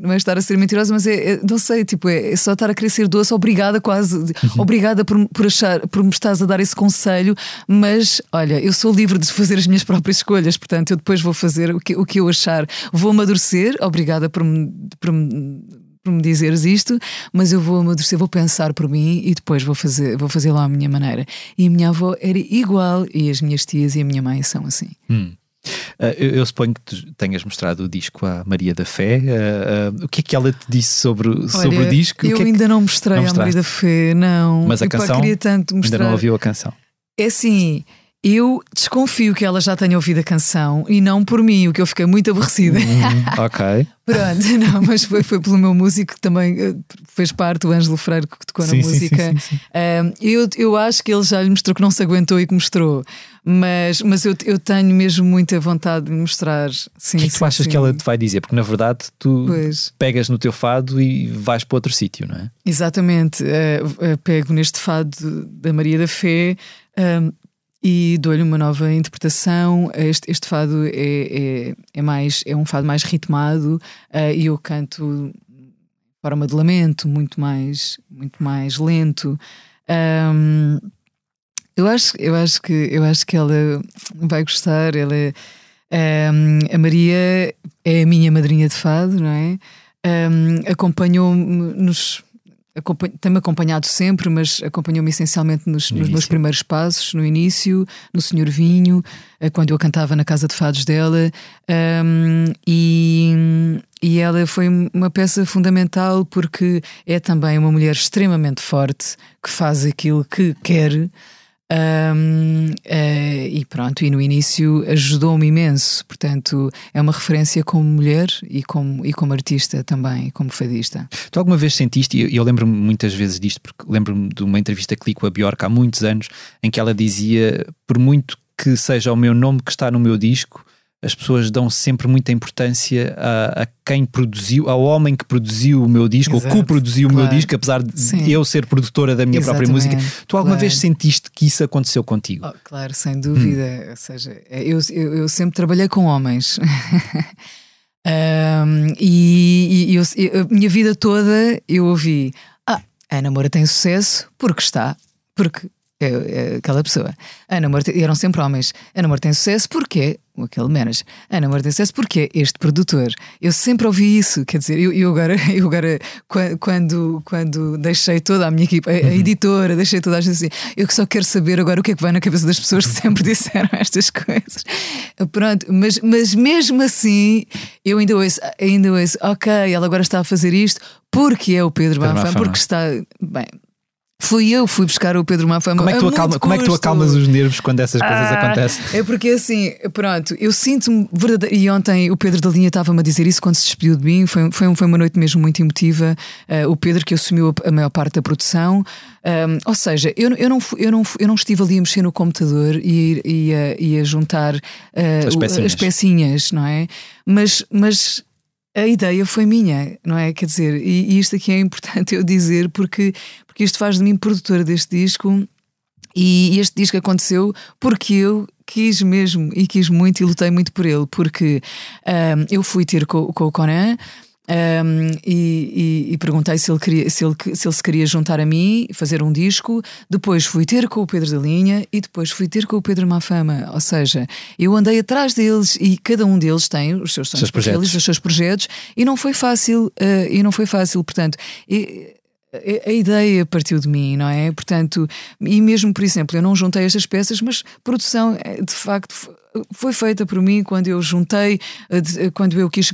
não é estar a ser mentirosa, mas é, é não sei, tipo, é, é, só estar a querer ser doce, obrigada quase, uhum. obrigada por, por achar, por me estás a dar esse conselho, mas olha, eu sou livre de fazer as minhas próprias escolhas, portanto, eu depois vou fazer o que, o que eu achar, vou amadurecer, obrigada por me, por me por me dizeres isto, mas eu vou amadurecer, vou pensar por mim e depois vou fazer, vou fazer lá a minha maneira. E a minha avó era igual e as minhas tias e a minha mãe são assim. Hum. Uh, eu, eu, suponho que tu tenhas mostrado o disco à Maria da Fé. Uh, uh, o que é que ela te disse sobre, Olha, sobre o disco? Eu o é ainda não mostrei não à Maria da Fé, não. Mas a canção? queria tanto mostrar. Ainda não ouviu a canção? É assim. Eu desconfio que ela já tenha ouvido a canção e não por mim, o que eu fiquei muito aborrecida. Hum, ok. Pronto, não, mas foi, foi pelo meu músico que também eh, fez parte, o Ângelo Freire, que tocou sim, na música. Sim, sim, um, eu, eu acho que ele já lhe mostrou que não se aguentou e que mostrou, mas, mas eu, eu tenho mesmo muita vontade de mostrar. Sim, o que, é que tu achas que ela te vai dizer? Porque na verdade tu pois. pegas no teu fado e vais para outro sítio, não é? Exatamente. Uh, uh, pego neste fado da Maria da Fé. Um, e dou-lhe uma nova interpretação. Este, este fado é, é, é, mais, é um fado mais ritmado uh, e eu canto forma de lamento, muito mais, muito mais lento. Um, eu acho, eu acho que eu acho que ela vai gostar. Ela um, a Maria é a minha madrinha de fado, não é? Um, Acompanhou-me nos tem-me acompanhado sempre, mas acompanhou-me essencialmente nos, nos meus primeiros passos, no início, no Senhor Vinho, eh, quando eu cantava na Casa de Fados dela, um, e, e ela foi uma peça fundamental porque é também uma mulher extremamente forte que faz aquilo que quer um, uh, eh, e pronto, e no início ajudou-me imenso. Portanto, é uma referência como mulher e como, e como artista também, como fadista. Tu alguma vez sentiste, e eu, eu lembro-me muitas vezes disto, porque lembro-me de uma entrevista que li com a Bjork há muitos anos, em que ela dizia: por muito que seja o meu nome que está no meu disco, as pessoas dão sempre muita importância a, a, quem produziu, ao homem que produziu o meu disco, Exato, ou co-produziu claro. o meu disco, apesar de Sim. eu ser produtora da minha Exatamente, própria música. Tu alguma claro. vez sentiste que isso aconteceu contigo? Oh, claro, sem dúvida. Hum. Ou seja, eu, eu, eu, sempre trabalhei com homens. um, e, e eu, a minha vida toda eu ouvi: Ah, a namora tem sucesso porque está, porque é, é aquela pessoa. Ana Moura, eram sempre homens. Ana Moura tem sucesso porque aquele manager. Ana Moura tem sucesso porque este produtor. Eu sempre ouvi isso, quer dizer, eu, eu agora, eu agora qua- quando, quando deixei toda a minha equipa, a, a editora, deixei toda a gente assim, eu só quero saber agora o que é que vai na cabeça das pessoas que sempre disseram estas coisas. Pronto, mas, mas mesmo assim, eu ainda ouço, ainda ouço, ok, ela agora está a fazer isto porque é o Pedro Pedro porque está. Bem, fui eu, fui buscar o Pedro Mafama. Como é que tu, acalma, como é que tu acalmas os nervos quando essas coisas Ah, acontecem? É porque assim, pronto, eu sinto-me verdadeiro. E ontem o Pedro da Linha estava-me a dizer isso quando se despediu de mim. Foi, foi, foi uma noite mesmo muito emotiva. Ah, o Pedro que assumiu a, maior parte da produção. Ahm, ou seja, eu, eu, não, eu, não, eu não estive ali a mexer no computador e, e, a, e a juntar ah, As pecinhas. as pecinhas, não é? Mas. mas a ideia foi minha, não é? Quer dizer, e, e isto aqui é importante eu dizer porque, porque isto faz de mim produtora deste disco e este disco aconteceu porque eu quis mesmo e quis muito e lutei muito por ele, porque ahm, eu fui ter com, com o Conan. ahm, e, e- e perguntei se ele, queria, se, ele, se ele se queria juntar a mim, fazer um disco. Depois fui ter com o Pedro da Linha e depois fui ter com o Pedro Mafama. Ou seja, eu andei atrás deles e cada um deles tem os seus sonhos Seus projetos. realizar, os seus projetos e não foi fácil. ah, e não foi fácil, portanto. e- a ideia partiu de mim, não é? Portanto, e mesmo, por exemplo, eu não juntei estas peças, mas produção, eh, de facto, foi feita por mim quando eu juntei, eh, eh, quando eu quis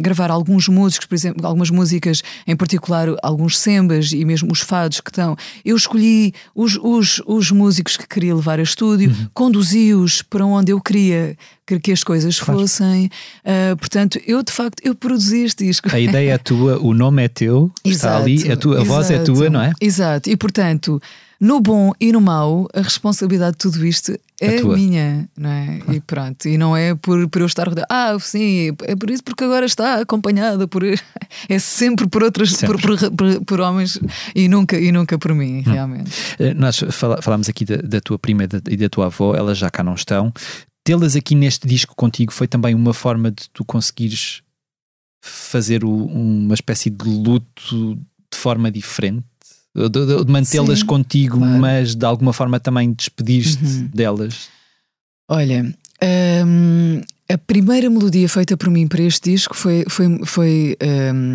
gravar alguns músicos, por exemplo, algumas músicas, em particular alguns sembas e mesmo os fados que estão. Eu escolhi os, os, os músicos que queria levar a estúdio, Uhum. conduzi-os para onde eu queria que, que as coisas fossem. Ah, portanto, eu de facto, eu produzi este disco. A ideia é tua, o nome é teu, está Exato, ali, a, tua, a voz é exato. tua, não é? Exato, e portanto, no bom e no mau, a responsabilidade de tudo isto é tua. minha, não é? E pronto, e não é por, por eu estar. Ah, sim, é por isso porque agora está acompanhada por. É sempre por outras, por, por, por- por homens e nunca, e nunca por mim, realmente. Eh, Nós falámos aqui da, da tua prima e da, e da tua avó, elas já cá não estão. Tê-las aqui neste disco contigo foi também uma forma de tu conseguires fazer o- uma espécie de luto de forma diferente? De, de- de mantê-las contigo, claro. mas de alguma forma também despedir-te Uhum. delas. Olha, hum, a primeira melodia feita por mim para este disco foi, foi, foi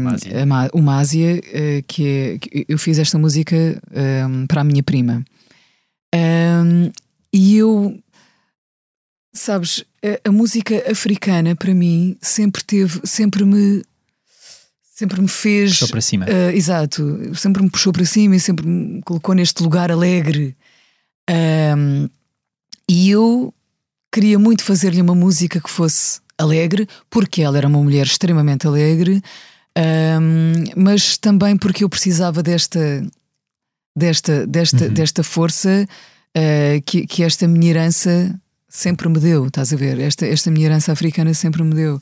Másia. a o Másia, eh, que é. que eu fiz esta música hum, para a minha prima. Hum, e eu. Sabes, a, a música africana para mim sempre teve, sempre me. Sempre me fez. Puxou para cima. Ah, exato, sempre me puxou para cima e sempre me colocou neste lugar alegre. Ahm, e eu queria muito fazer-lhe uma música que fosse alegre, porque ela era uma mulher extremamente alegre, ahm, mas também porque eu precisava desta, desta, desta, desta força ah, que, que esta minha herança sempre me deu, estás a ver? Esta, esta minha herança africana sempre me deu.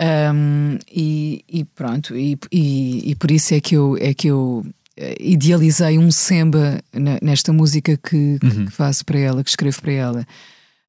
Um, e, e pronto, e, e, e por isso é que eu, é que eu eh, idealizei um samba nesta música que, que faço para ela, que escrevo para ela.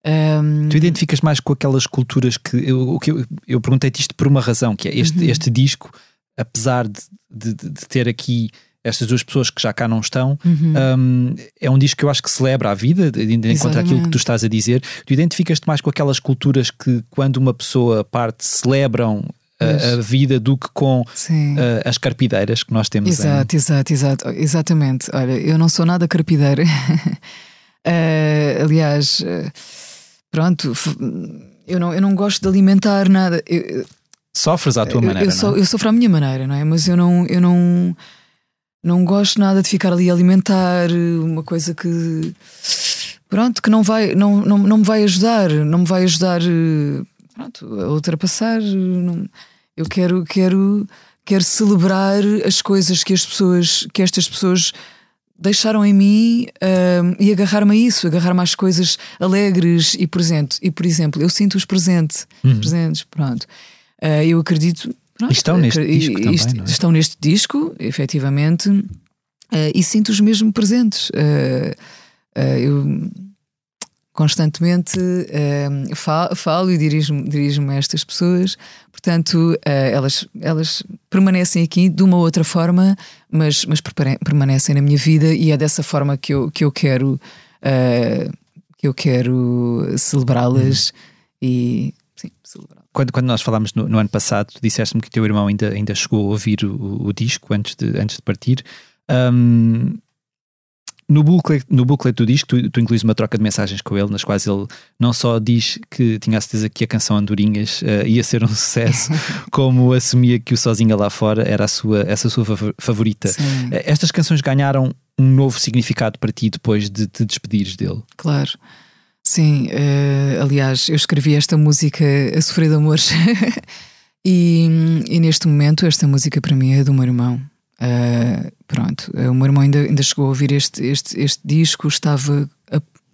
Um, Tu identificas mais com aquelas culturas que eu, que eu, eu perguntei-te isto por uma razão, que é este, Uhum. este disco, apesar de- de- de ter aqui estas duas pessoas que já cá não estão, Uhum. um, é um disco que eu acho que celebra a vida, encontrar aquilo que tu estás a dizer. Tu identificas-te mais com aquelas culturas que, quando uma pessoa parte, celebram a, a vida do que com uh, as carpideiras que nós temos em- Exato, exato, exato. Exatamente. Olha, eu não sou nada carpideira. Eh, aliás, eh, pronto, eu não, eu não gosto de alimentar nada. Eu- eu- Sofres à tua eu, maneira, eu, sou, não é? eu sofro à minha maneira, não é? Mas eu não, eu não, não gosto nada de ficar ali a alimentar uma coisa que pronto, que não vai, não, não, não me vai ajudar, não me vai ajudar eh, pronto, a ultrapassar. eh, não- eu quero, quero, quero celebrar as coisas que as pessoas, que estas pessoas deixaram em mim ahm, e agarrar-me a isso, agarrar-me às coisas alegres e, exemplo, e por exemplo, eu sinto os presentes, presentes, pronto. Ah, eu acredito. Pronto, E estão neste acre- disco também, isto- não é? Estão neste disco, efetivamente, ah, e sinto-os mesmo presentes. Ah, ah, eu constantemente uh, falo, falo, e dirijo-me dirijo a estas pessoas. Portanto, uh, elas, elas permanecem aqui de uma outra forma, mas, mas permanecem na minha vida e é dessa forma que eu, que eu quero uh, que eu quero celebrá-las uhum. e sim, celebrar. Quando, quando nós falámos no, no ano passado, disseste-me que o teu irmão ainda, ainda chegou a ouvir o, o disco antes de, antes de partir. Um, no booklet, no booklet do disco, tu, tu incluís uma troca de mensagens com ele, nas quais ele não só diz que tinha a certeza que a canção Andorinhas uh, ia ser um sucesso, como assumia que o Sozinha Lá Fora era a sua, essa sua favorita. Sim. Eh, estas canções ganharam um novo significado para ti depois de te despedires dele? Claro. Sim, uh, aliás, eu escrevi esta música a sofrer de amores e, e neste momento esta música para mim é do meu irmão. Uh, pronto, uh, o meu irmão ainda, ainda chegou a ouvir este, este, este disco, estava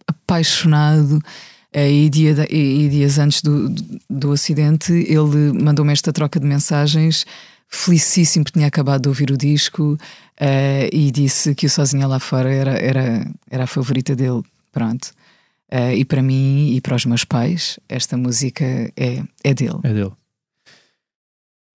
apaixonado. Uh, e, dia de, e, dias antes do, do, do acidente, ele mandou-me esta troca de mensagens, felicíssimo que tinha acabado de ouvir o disco e disse que o Sozinha Lá Fora era, era, era a favorita dele. Pronto. E para mim e para os meus pais, esta música é, é dele. É dele.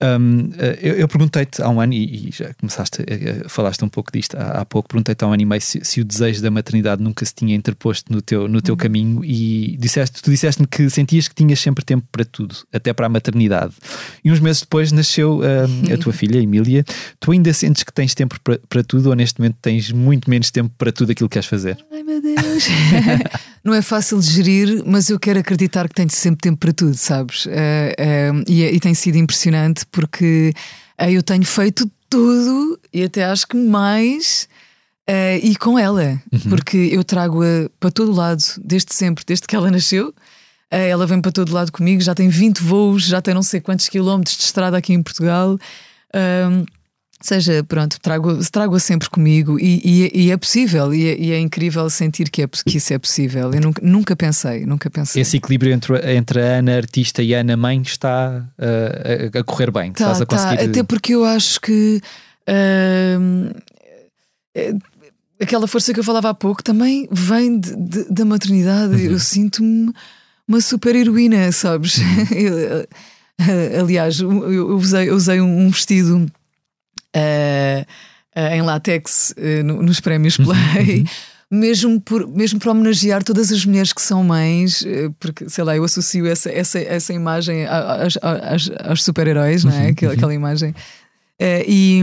Um, eh, eu, eu perguntei-te há um ano, e, e já começaste, a, falaste um pouco disto há, há pouco, perguntei-te há um ano e meio se, se, o desejo da maternidade nunca se tinha interposto no teu, no teu uhum. caminho e disseste, tu disseste-me que sentias que tinhas sempre tempo para tudo, até para a maternidade. E uns meses depois nasceu um, a tua filha, Emília. Tu ainda sentes que tens tempo para, para tudo ou neste momento tens muito menos tempo para tudo aquilo que queres fazer? Ai meu Deus! não é fácil de gerir, mas eu quero acreditar que tenho sempre tempo para tudo, sabes? Uh, uh, e, e, tem sido impressionante porque uh, eu tenho feito tudo e até acho que mais. e com ela, uhum. porque eu trago-a para todo lado, desde sempre, desde que ela nasceu. ela vem para todo lado comigo, já tem 20 voos, já tem não sei quantos quilómetros de estrada aqui em Portugal seja, pronto, trago-a trago sempre comigo e, e, e é possível, e é, e é, incrível sentir que, é, que isso é possível. Eu nunca, nunca pensei, nunca pensei. Esse equilíbrio entre, entre a Ana artista e a Ana mãe está uh, a, a, correr bem, tá, estás a conseguir. Tá. Até porque eu acho que uh, aquela força que eu falava há pouco também vem de, de, da maternidade. Uhum. Eu sinto-me uma super heroína, sabes? Uhum. aliás, eu usei, eu usei um vestido em látex uh, no, nos prémios Play. Uhum. mesmo, por, mesmo para homenagear todas as mulheres que são mães, porque sei lá, eu associo essa, essa, essa imagem aos, aos, aos super-heróis, não é? Uhum. Aquela, aquela imagem. E,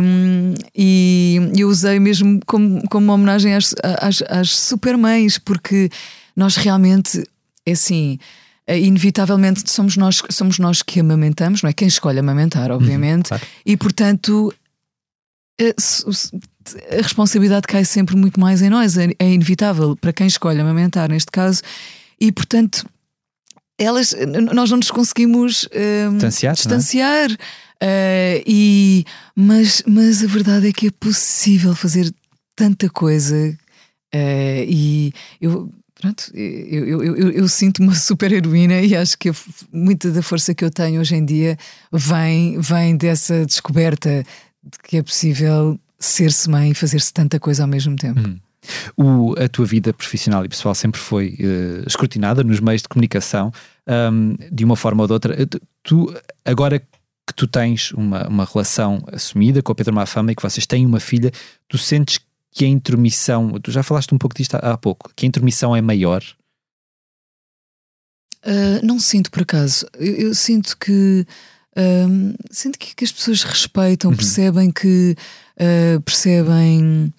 e eu usei mesmo como, como uma homenagem às, às, às super-mães, porque nós realmente, é assim, inevitavelmente somos nós, somos nós que amamentamos, não é? Quem escolhe amamentar, obviamente, uhum, claro. e portanto a responsabilidade cai sempre muito mais em nós, é, é inevitável para quem escolhe amamentar, neste caso, e portanto, elas, nós não nos conseguimos uh, distanciar, é? distanciar uh, e, mas, mas a verdade é que é possível fazer tanta coisa uh, e eu. Pronto, eu, eu, eu, eu sinto uma super heroína e acho que muita da força que eu tenho hoje em dia vem, vem dessa descoberta de que é possível ser-se mãe e fazer-se tanta coisa ao mesmo tempo. Hum. O, a tua vida profissional e pessoal sempre foi uh, escrutinada nos meios de comunicação um, de uma forma ou de outra. Tu, agora que tu tens uma, uma relação assumida com o Pedro Mafama e que vocês têm uma filha, tu sentes que a intermissão, tu já falaste um pouco disto há, há pouco, que a intermissão é maior? Uh, não sinto por acaso. Eu, eu sinto que um, sinto que, que, as pessoas respeitam, uhum. percebem que uh, percebem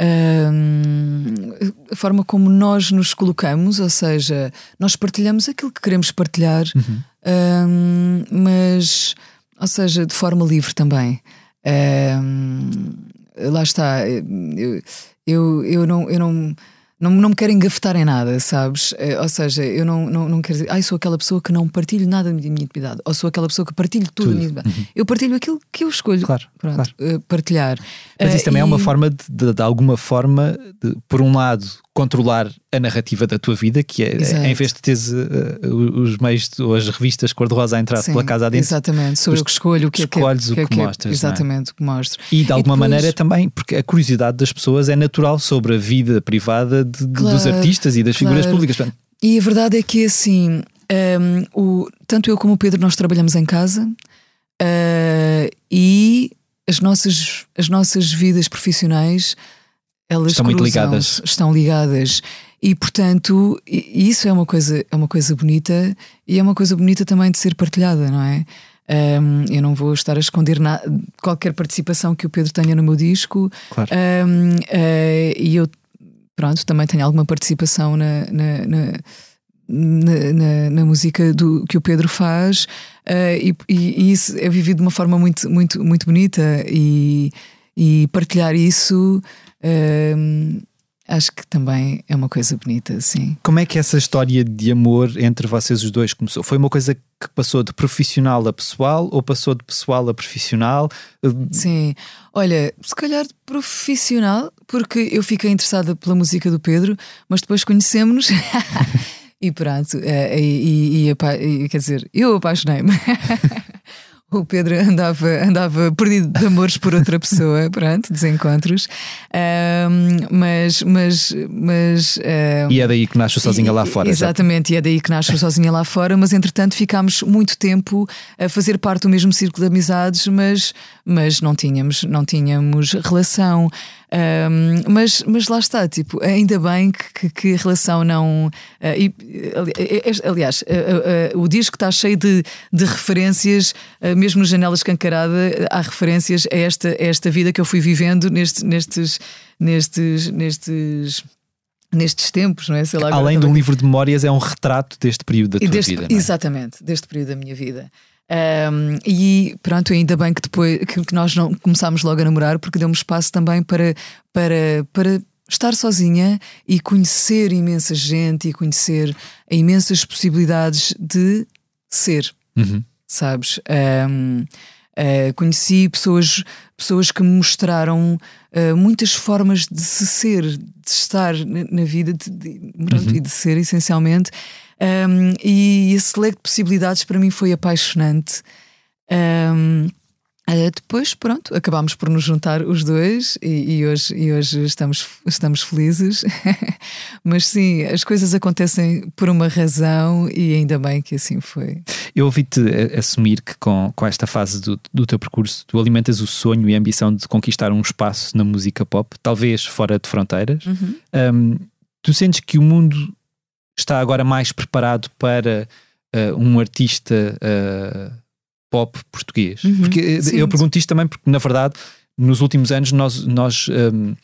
um, a forma como nós nos colocamos, ou seja, nós partilhamos aquilo que queremos partilhar, uhum. um, mas ou seja, de forma livre também. lá está, eu, eu, eu não. Eu não não, não me quero engafetar em nada, sabes? Eh, ou seja, eu não, não, não quero dizer, ai, sou aquela pessoa que não partilho nada da minha intimidade, ou sou aquela pessoa que partilho tudo, tudo. da minha intimidade. Uhum. Eu partilho aquilo que eu escolho claro, Pronto, claro. Uh, partilhar. Mas isso também é uma forma, de, de, de alguma forma, de, por um lado, controlar a narrativa da tua vida, que é, Exato. em vez de teres uh, os meios ou as revistas cor-de-rosa a entrar Sim, pela casa adentro. Exatamente, sou eu que escolho o que escolhes é que, o que, que, é, mostras. Exatamente, é? o que mostro. E de alguma depois... maneira também, porque a curiosidade das pessoas é natural sobre a vida privada de, claro, dos artistas e das figuras claro. públicas. e a verdade é que assim, um, o, tanto eu como o Pedro nós trabalhamos em casa uh, e as nossas, as nossas vidas profissionais elas estão muito ligadas. Estão ligadas. E portanto, isso é uma coisa, é uma coisa bonita e é uma coisa bonita também de ser partilhada, não é? Um, eu não vou estar a esconder na, qualquer participação que o Pedro tenha no meu disco. Claro. Um, uh, e eu, pronto, também tenho alguma participação na, na, na na, na, na, música do, que o Pedro faz uh, e, e, e, isso é vivido de uma forma muito, muito, muito bonita e, e partilhar isso uh, acho que também é uma coisa bonita, sim. Como é que essa história de amor entre vocês os dois começou? Foi uma coisa que passou de profissional a pessoal ou passou de pessoal a profissional? Sim, olha, se calhar de profissional, porque eu fiquei interessada pela música do Pedro, mas depois conhecemos-nos. E pronto, eh, e, e, e, quer dizer, eu apaixonei-me. o Pedro andava, andava perdido de amores por outra pessoa, pronto, desencontros. Um, mas, mas, mas um, e é daí que nasce sozinha lá fora. Exatamente, já. e é daí que nasce sozinha lá fora, mas entretanto ficámos muito tempo a fazer parte do mesmo círculo de amizades, mas, mas não tínhamos, não tínhamos relação. Um, mas, mas lá está, tipo, ainda bem que, que, que a relação não. Uh, e, aliás, uh, uh, o disco está cheio de, de referências, mesmo Janela Escancarada, há referências a esta, a esta vida que eu fui vivendo neste, nestes. nestes, nestes nestes tempos, não é? Lá, Além de um livro de memórias, é um retrato deste período da tua deste, vida. É? Exatamente, deste período da minha vida. Um, e pronto, ainda bem que depois que, que, nós não começámos logo a namorar, porque deu-me espaço também para, para, para estar sozinha e conhecer imensa gente e conhecer imensas possibilidades de ser, uhum. Sabes? Um, uh, ah, conheci pessoas, pessoas que me mostraram uh, muitas formas de se ser, de estar na, na vida de, de, uhum. e de ser essencialmente. Um, e esse leque de possibilidades para mim foi apaixonante. Um, Uh, depois, pronto, acabámos por nos juntar os dois e, e hoje, e hoje estamos, estamos felizes. Mas sim, as coisas acontecem por uma razão e ainda bem que assim foi. Eu ouvi-te assumir que com, com esta fase do, do teu percurso tu alimentas o sonho e a ambição de conquistar um espaço na música pop, talvez fora de fronteiras. Uhum. Um, tu sentes que o mundo está agora mais preparado para uh, um artista uh, pop português? Uhum, porque sim, eu pergunto isto também porque, na verdade, nos últimos anos nós, nós um,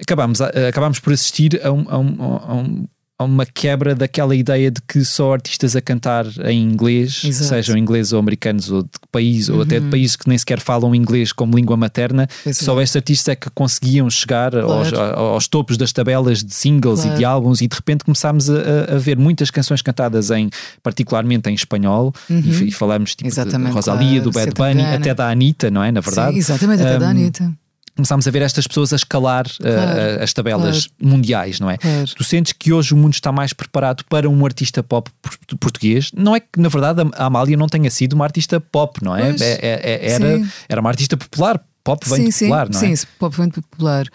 acabámos, acabámos por assistir a um, a um, a um a uma quebra daquela ideia de que só artistas a cantar em inglês, Exato. sejam ingleses ou americanos ou de país, uhum. ou até de uhum. países que nem sequer falam inglês como língua materna, só estes artistas é que conseguiam chegar claro. aos, aos, topos das tabelas de singles claro. e de álbuns e de repente começámos a, a, ver muitas canções cantadas em, particularmente em espanhol, uhum. e, e falamos tipo, de Rosalia, do Bad Bunny, até da Anitta, não é? Na verdade. Sim, exatamente, até um, da Anitta começámos a ver estas pessoas a escalar uh, claro, as tabelas claro. mundiais, não é? Claro. Tu sentes que hoje o mundo está mais preparado para um artista pop português? Não é que, na verdade, a Amália não tenha sido uma artista pop, não é? é, é, é era, era uma artista popular. Pop vem sim, popular, sim, não é? Sim, pop vem popular.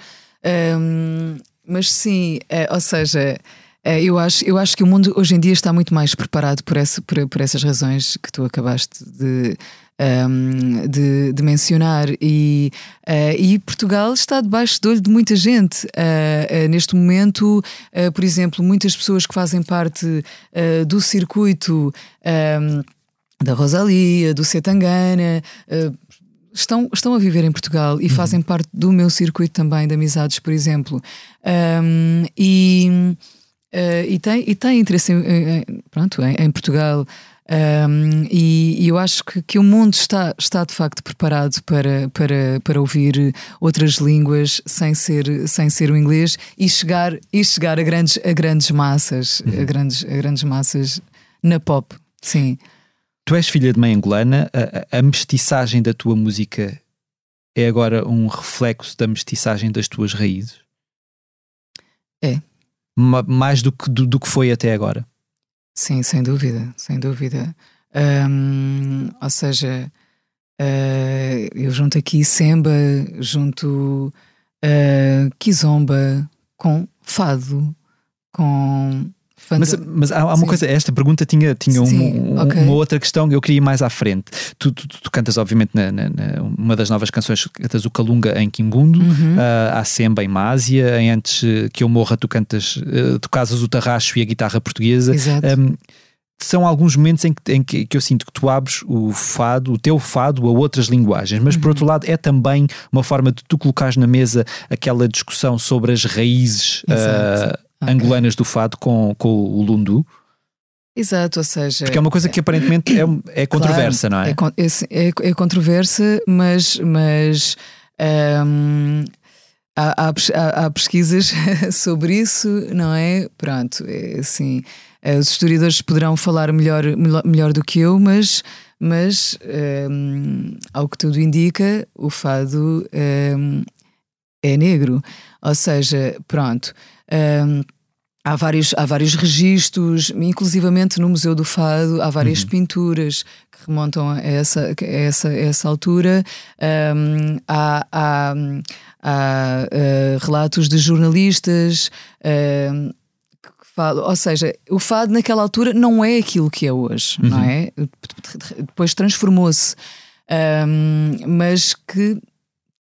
Um, mas sim, é, ou seja. Eu acho, eu acho que o mundo hoje em dia está muito mais preparado por, esse, por, por essas razões que tu acabaste de, um, de, de, mencionar. E, uh, e Portugal está debaixo do olho de muita gente. Uh, uh, neste momento, por exemplo, muitas pessoas que fazem parte do circuito um, da Rosalia, do Setangana. Estão, estão a viver em Portugal e uhum. fazem parte do meu circuito também de amizades, por exemplo. Um, e, e, tem, e tem interesse em, em pronto, em, em Portugal. Um, e, e, eu acho que, que o mundo está, está de facto preparado para, para, para ouvir outras línguas sem ser, sem ser o inglês e chegar, e chegar a, grandes, a grandes massas, uhum. a, grandes, a grandes massas na pop. Sim. Tu és filha de mãe angolana, a, a mestiçagem da tua música é agora um reflexo da mestiçagem das tuas raízes? É. mais do que, do, do que foi até agora? Sim, sem dúvida, sem dúvida. Um, ou seja, uh, eu junto aqui Semba, junto uh, Kizomba com fado, com Mas, mas há, há uma coisa, esta pergunta tinha, tinha Sim, uma, okay. uma outra questão que eu queria ir mais à frente. Tu, tu, tu cantas, obviamente, na, na, na, uma das novas canções, cantas o Calunga em Quimbundo, Uhum. uh, a Semba em Másia, em Antes que eu morra, tu cantas, uh, tu casas o tarraxo e a guitarra portuguesa. Exato. Um, são alguns momentos em, que, em que, eu sinto que tu abres o fado, o teu fado, a outras linguagens, mas Uhum. por outro lado é também uma forma de tu colocares na mesa aquela discussão sobre as raízes uh, okay. angolanas do fado com, com o lundu. Exato, ou seja. Porque é uma coisa que aparentemente é, é controversa, claro, não é? É, é, é controversa, mas. mas um, há, há, há, pesquisas sobre isso, não é? Pronto, é assim. Os historiadores poderão falar melhor, melhor do que eu, mas, mas um, ao que tudo indica, o fado um, é negro. Ou seja, pronto. Um, há vários, há vários registros, inclusivamente no Museu do Fado, há várias uhum. pinturas que remontam a essa, a essa, a essa altura. Um, há, há, há uh, relatos de jornalistas. Uh, ou seja, o fado naquela altura não é aquilo que é hoje, uhum. não é? Depois transformou-se, um, mas que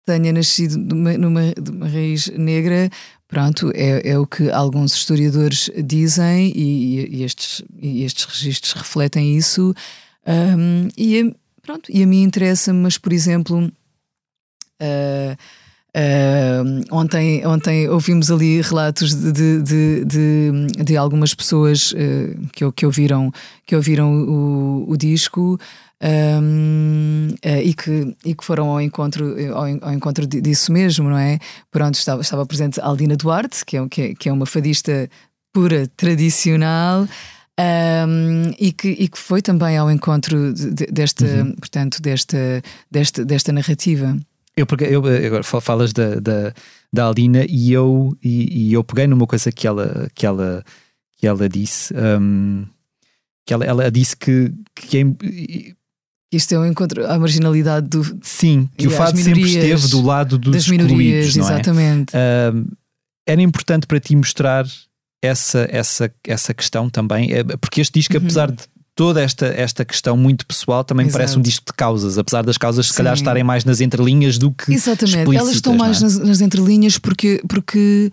tenha nascido numa, numa, numa raiz negra Pronto, é, é o que alguns historiadores dizem e, e, estes, e estes registros refletem isso. Um, e, pronto, e a mim interessa-me, mas por exemplo, uh, uh, ontem, ontem ouvimos ali relatos de, de, de, de, de algumas pessoas uh, que, que, ouviram, que ouviram o, o disco. Um, uh, e, que, e que foram ao encontro, ao, encontro disso mesmo, não é? Pronto, estava, estava presente Aldina Duarte, que é, que é, que é uma fadista pura, tradicional. Um, e, que, e que foi também ao encontro de, desta, uhum. portanto, desta, desta, desta narrativa. Eu, eu agora falas da, da, da Aldina e eu, e, e, eu peguei numa coisa que ela, que ela, que ela disse. Um, que ela, ela disse que, que é, isto é um encontro à marginalidade do. Sim, que o fado sempre esteve do lado dos das minorias, não é? exatamente. Uh, era importante para ti mostrar essa, essa, essa questão também, porque este disco, uhum. apesar de toda esta, esta questão muito pessoal, também Exato. parece um disco de causas, apesar das causas se calhar estarem mais nas entrelinhas do que. Exatamente, elas estão mais é? nas, nas, entrelinhas porque, porque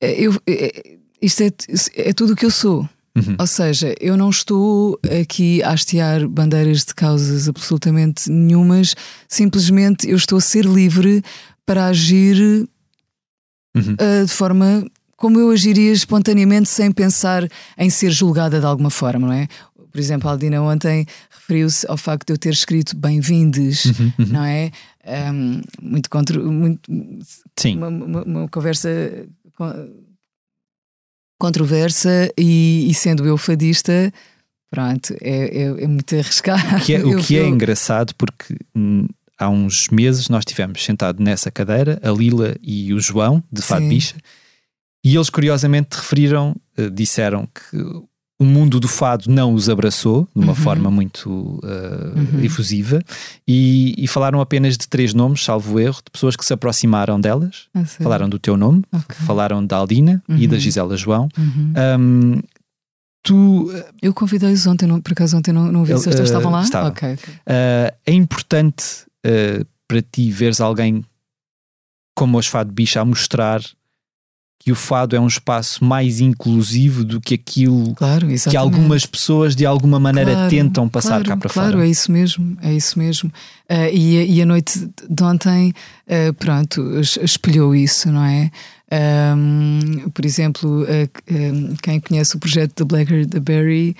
eu, isto é, é tudo o que eu sou. Uhum. Ou seja, eu não estou aqui a hastear bandeiras de causas absolutamente nenhumas, simplesmente eu estou a ser livre para agir uhum. uh, de forma como eu agiria espontaneamente sem pensar em ser julgada de alguma forma, não é? Por exemplo, a Aldina ontem referiu-se ao facto de eu ter escrito bem-vindes, uhum, uhum. não é? Um, muito contra. Muito, Sim. Uma, uma, uma conversa controversa e, e, sendo eu fadista, pronto, é, é, é muito arriscado. O que é, o que é engraçado porque hum, há uns meses nós estivemos sentados nessa cadeira, a Lila e o João, de Fado Bicha, e eles curiosamente referiram, uh, disseram que o mundo do fado não os abraçou de uma uhum. forma muito uh, uhum. efusiva e, e, falaram apenas de três nomes, salvo erro, de pessoas que se aproximaram delas. Ah, falaram do teu nome, okay. falaram da Aldina uhum. e da Gisela João. Uhum. Um, tu. Eu convidei-os ontem, não, por acaso ontem não, não vi se eles uh, estavam lá. Estavam. Okay. Uh, é importante para ti veres alguém como os Fado Bicha a mostrar que o fado é um espaço mais inclusivo do que aquilo claro, que algumas pessoas de alguma maneira claro, tentam passar claro, cá para claro, fora. é isso mesmo, é isso mesmo. Uh, e, e, a noite de ontem, uh, pronto, espelhou isso, não é? Um, por exemplo, uh, um, quem conhece o projeto da Blacker the Berry,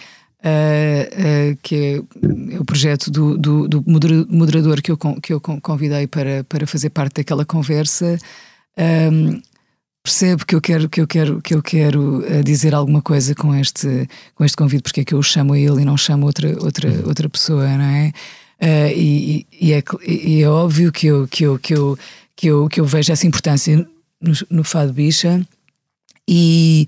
que é, é, o projeto do, do, do moderador que eu, que eu convidei para, para fazer parte daquela conversa. Um, percebe que eu quero que eu quero que eu quero uh, dizer alguma coisa com este com este convite porque é que eu o chamo a ele e não chamo outra outra outra pessoa não é uh, e, e, é e é óbvio que eu que eu que eu que eu que eu vejo essa importância no, no fado bicha e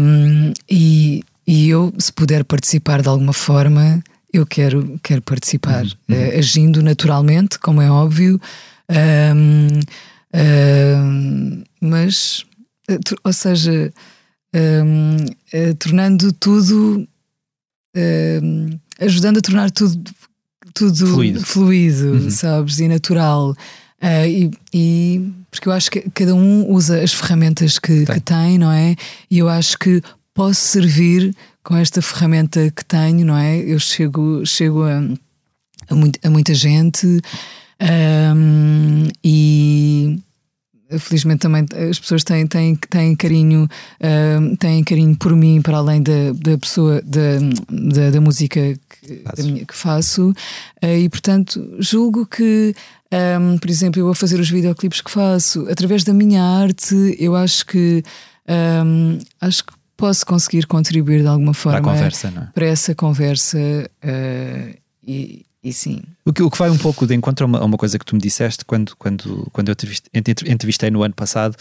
um, e, e eu se puder participar de alguma forma eu quero quero participar uhum. uh, agindo naturalmente como é óbvio um, Uh, mas, ou seja, um, uh, tornando tudo, uh, ajudando a tornar tudo, tudo Fluido. fluido, Uhum. sabes, e natural. Uh, e, e- porque eu acho que cada um usa as ferramentas que Tem. que tem, não é? E eu acho que posso servir com esta ferramenta que tenho, não é? Eu chego, chego a, a, muito- a muita gente um, e felizmente também as pessoas têm, têm, têm carinho um, têm carinho por mim para além da, da pessoa da, da, da música que, Fazes. minha- que faço uh, e portanto julgo que um, por exemplo eu a fazer os videoclipes que faço através da minha arte eu acho que um, acho que posso conseguir contribuir de alguma Para forma a conversa, é? para essa conversa uh, e, e sim O que, o que vai um pouco de encontro a uma, a uma coisa que tu me disseste quando, quando, quando eu te entrevist- entre- entrevistei no ano passado,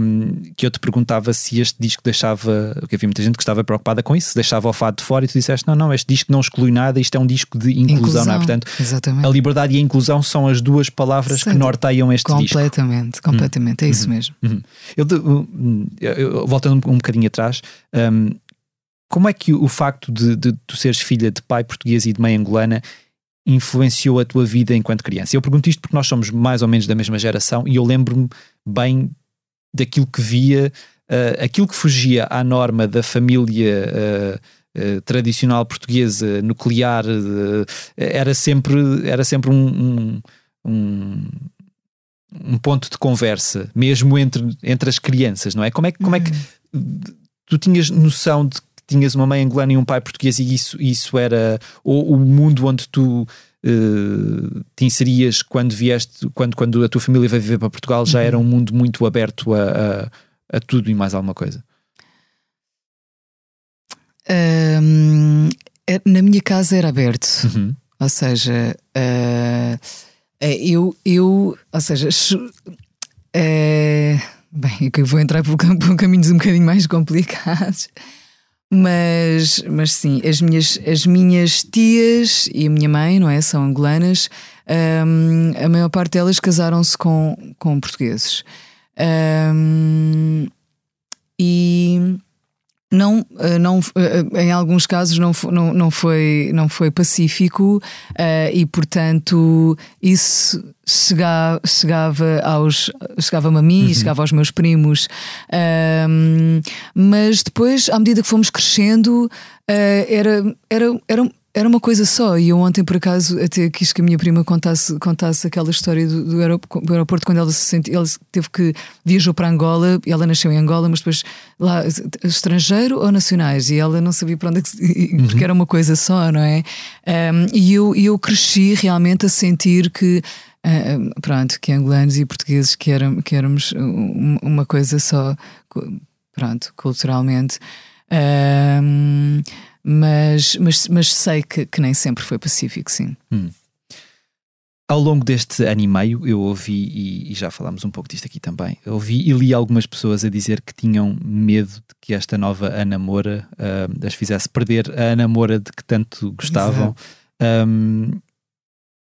um, que eu te perguntava se este disco deixava, porque havia muita gente que estava preocupada com isso, deixava o fado de fora e tu disseste: não, não, este disco não exclui nada, isto é um disco de inclusão, não é? Portanto, exatamente a liberdade e a inclusão são as duas palavras que norteiam este disco. completamente completamente é isso mesmo Uhum. Eu, de- um, eu- eu- voltando um, um bocadinho atrás, um, como é que o facto de, de tu seres filha de pai português e de mãe angolana influenciou a tua vida enquanto criança? Eu pergunto isto porque nós somos mais ou menos da mesma geração e eu lembro-me bem daquilo que via, uh, aquilo que fugia à norma da família. uh, uh, tradicional portuguesa nuclear uh, era sempre era sempre um, um- um, um ponto de conversa, mesmo entre, entre as crianças, não é? Como é, que- como é que tu tinhas noção de que tinhas uma mãe angolana e um pai português e isso, isso era ou o mundo onde tu eh, te inserias quando vieste, quando, quando a tua família veio viver para Portugal, já era um mundo muito aberto a, a, a tudo e mais alguma coisa. É- na minha casa era aberto Uhum. ou seja uh, eu eu ou seja eh, bem eu vou entrar por, por caminhos um bocadinho mais complicados mas mas sim as minhas as minhas tias e a minha mãe não é? São angolanas. Hum, a maior parte delas casaram-se com com portugueses. Hum, e não, eh, não, eh, em alguns casos não, não, não, foi, não foi pacífico eh, e, portanto, isso chega, chegava aos chegava-me a mim, chegava aos meus primos. Mas depois, à medida que fomos crescendo, eh, era, era, era, era uma coisa só. E eu ontem, por acaso, até quis que a minha prima contasse, contasse aquela história do, do aerop- do aeroporto, quando ela se sente, ela teve que viajou para Angola, e ela nasceu em Angola, mas depois lá estrangeiro ou nacionais, e ela não sabia para onde é que se, porque era uma coisa só, não é? Um, e eu, eu cresci realmente a sentir que ah, pronto, que angolanos e portugueses que, éram, que éramos um- uma coisa só, pronto, culturalmente. Um, mas, mas, mas sei que, que nem sempre foi pacífico, sim. Ao longo deste ano e meio, eu ouvi, e, e já falámos um pouco disto aqui também, ouvi e li algumas pessoas a dizer que tinham medo de que esta nova Ana Moura ah, as fizesse perder a Ana Moura de que tanto gostavam. Um,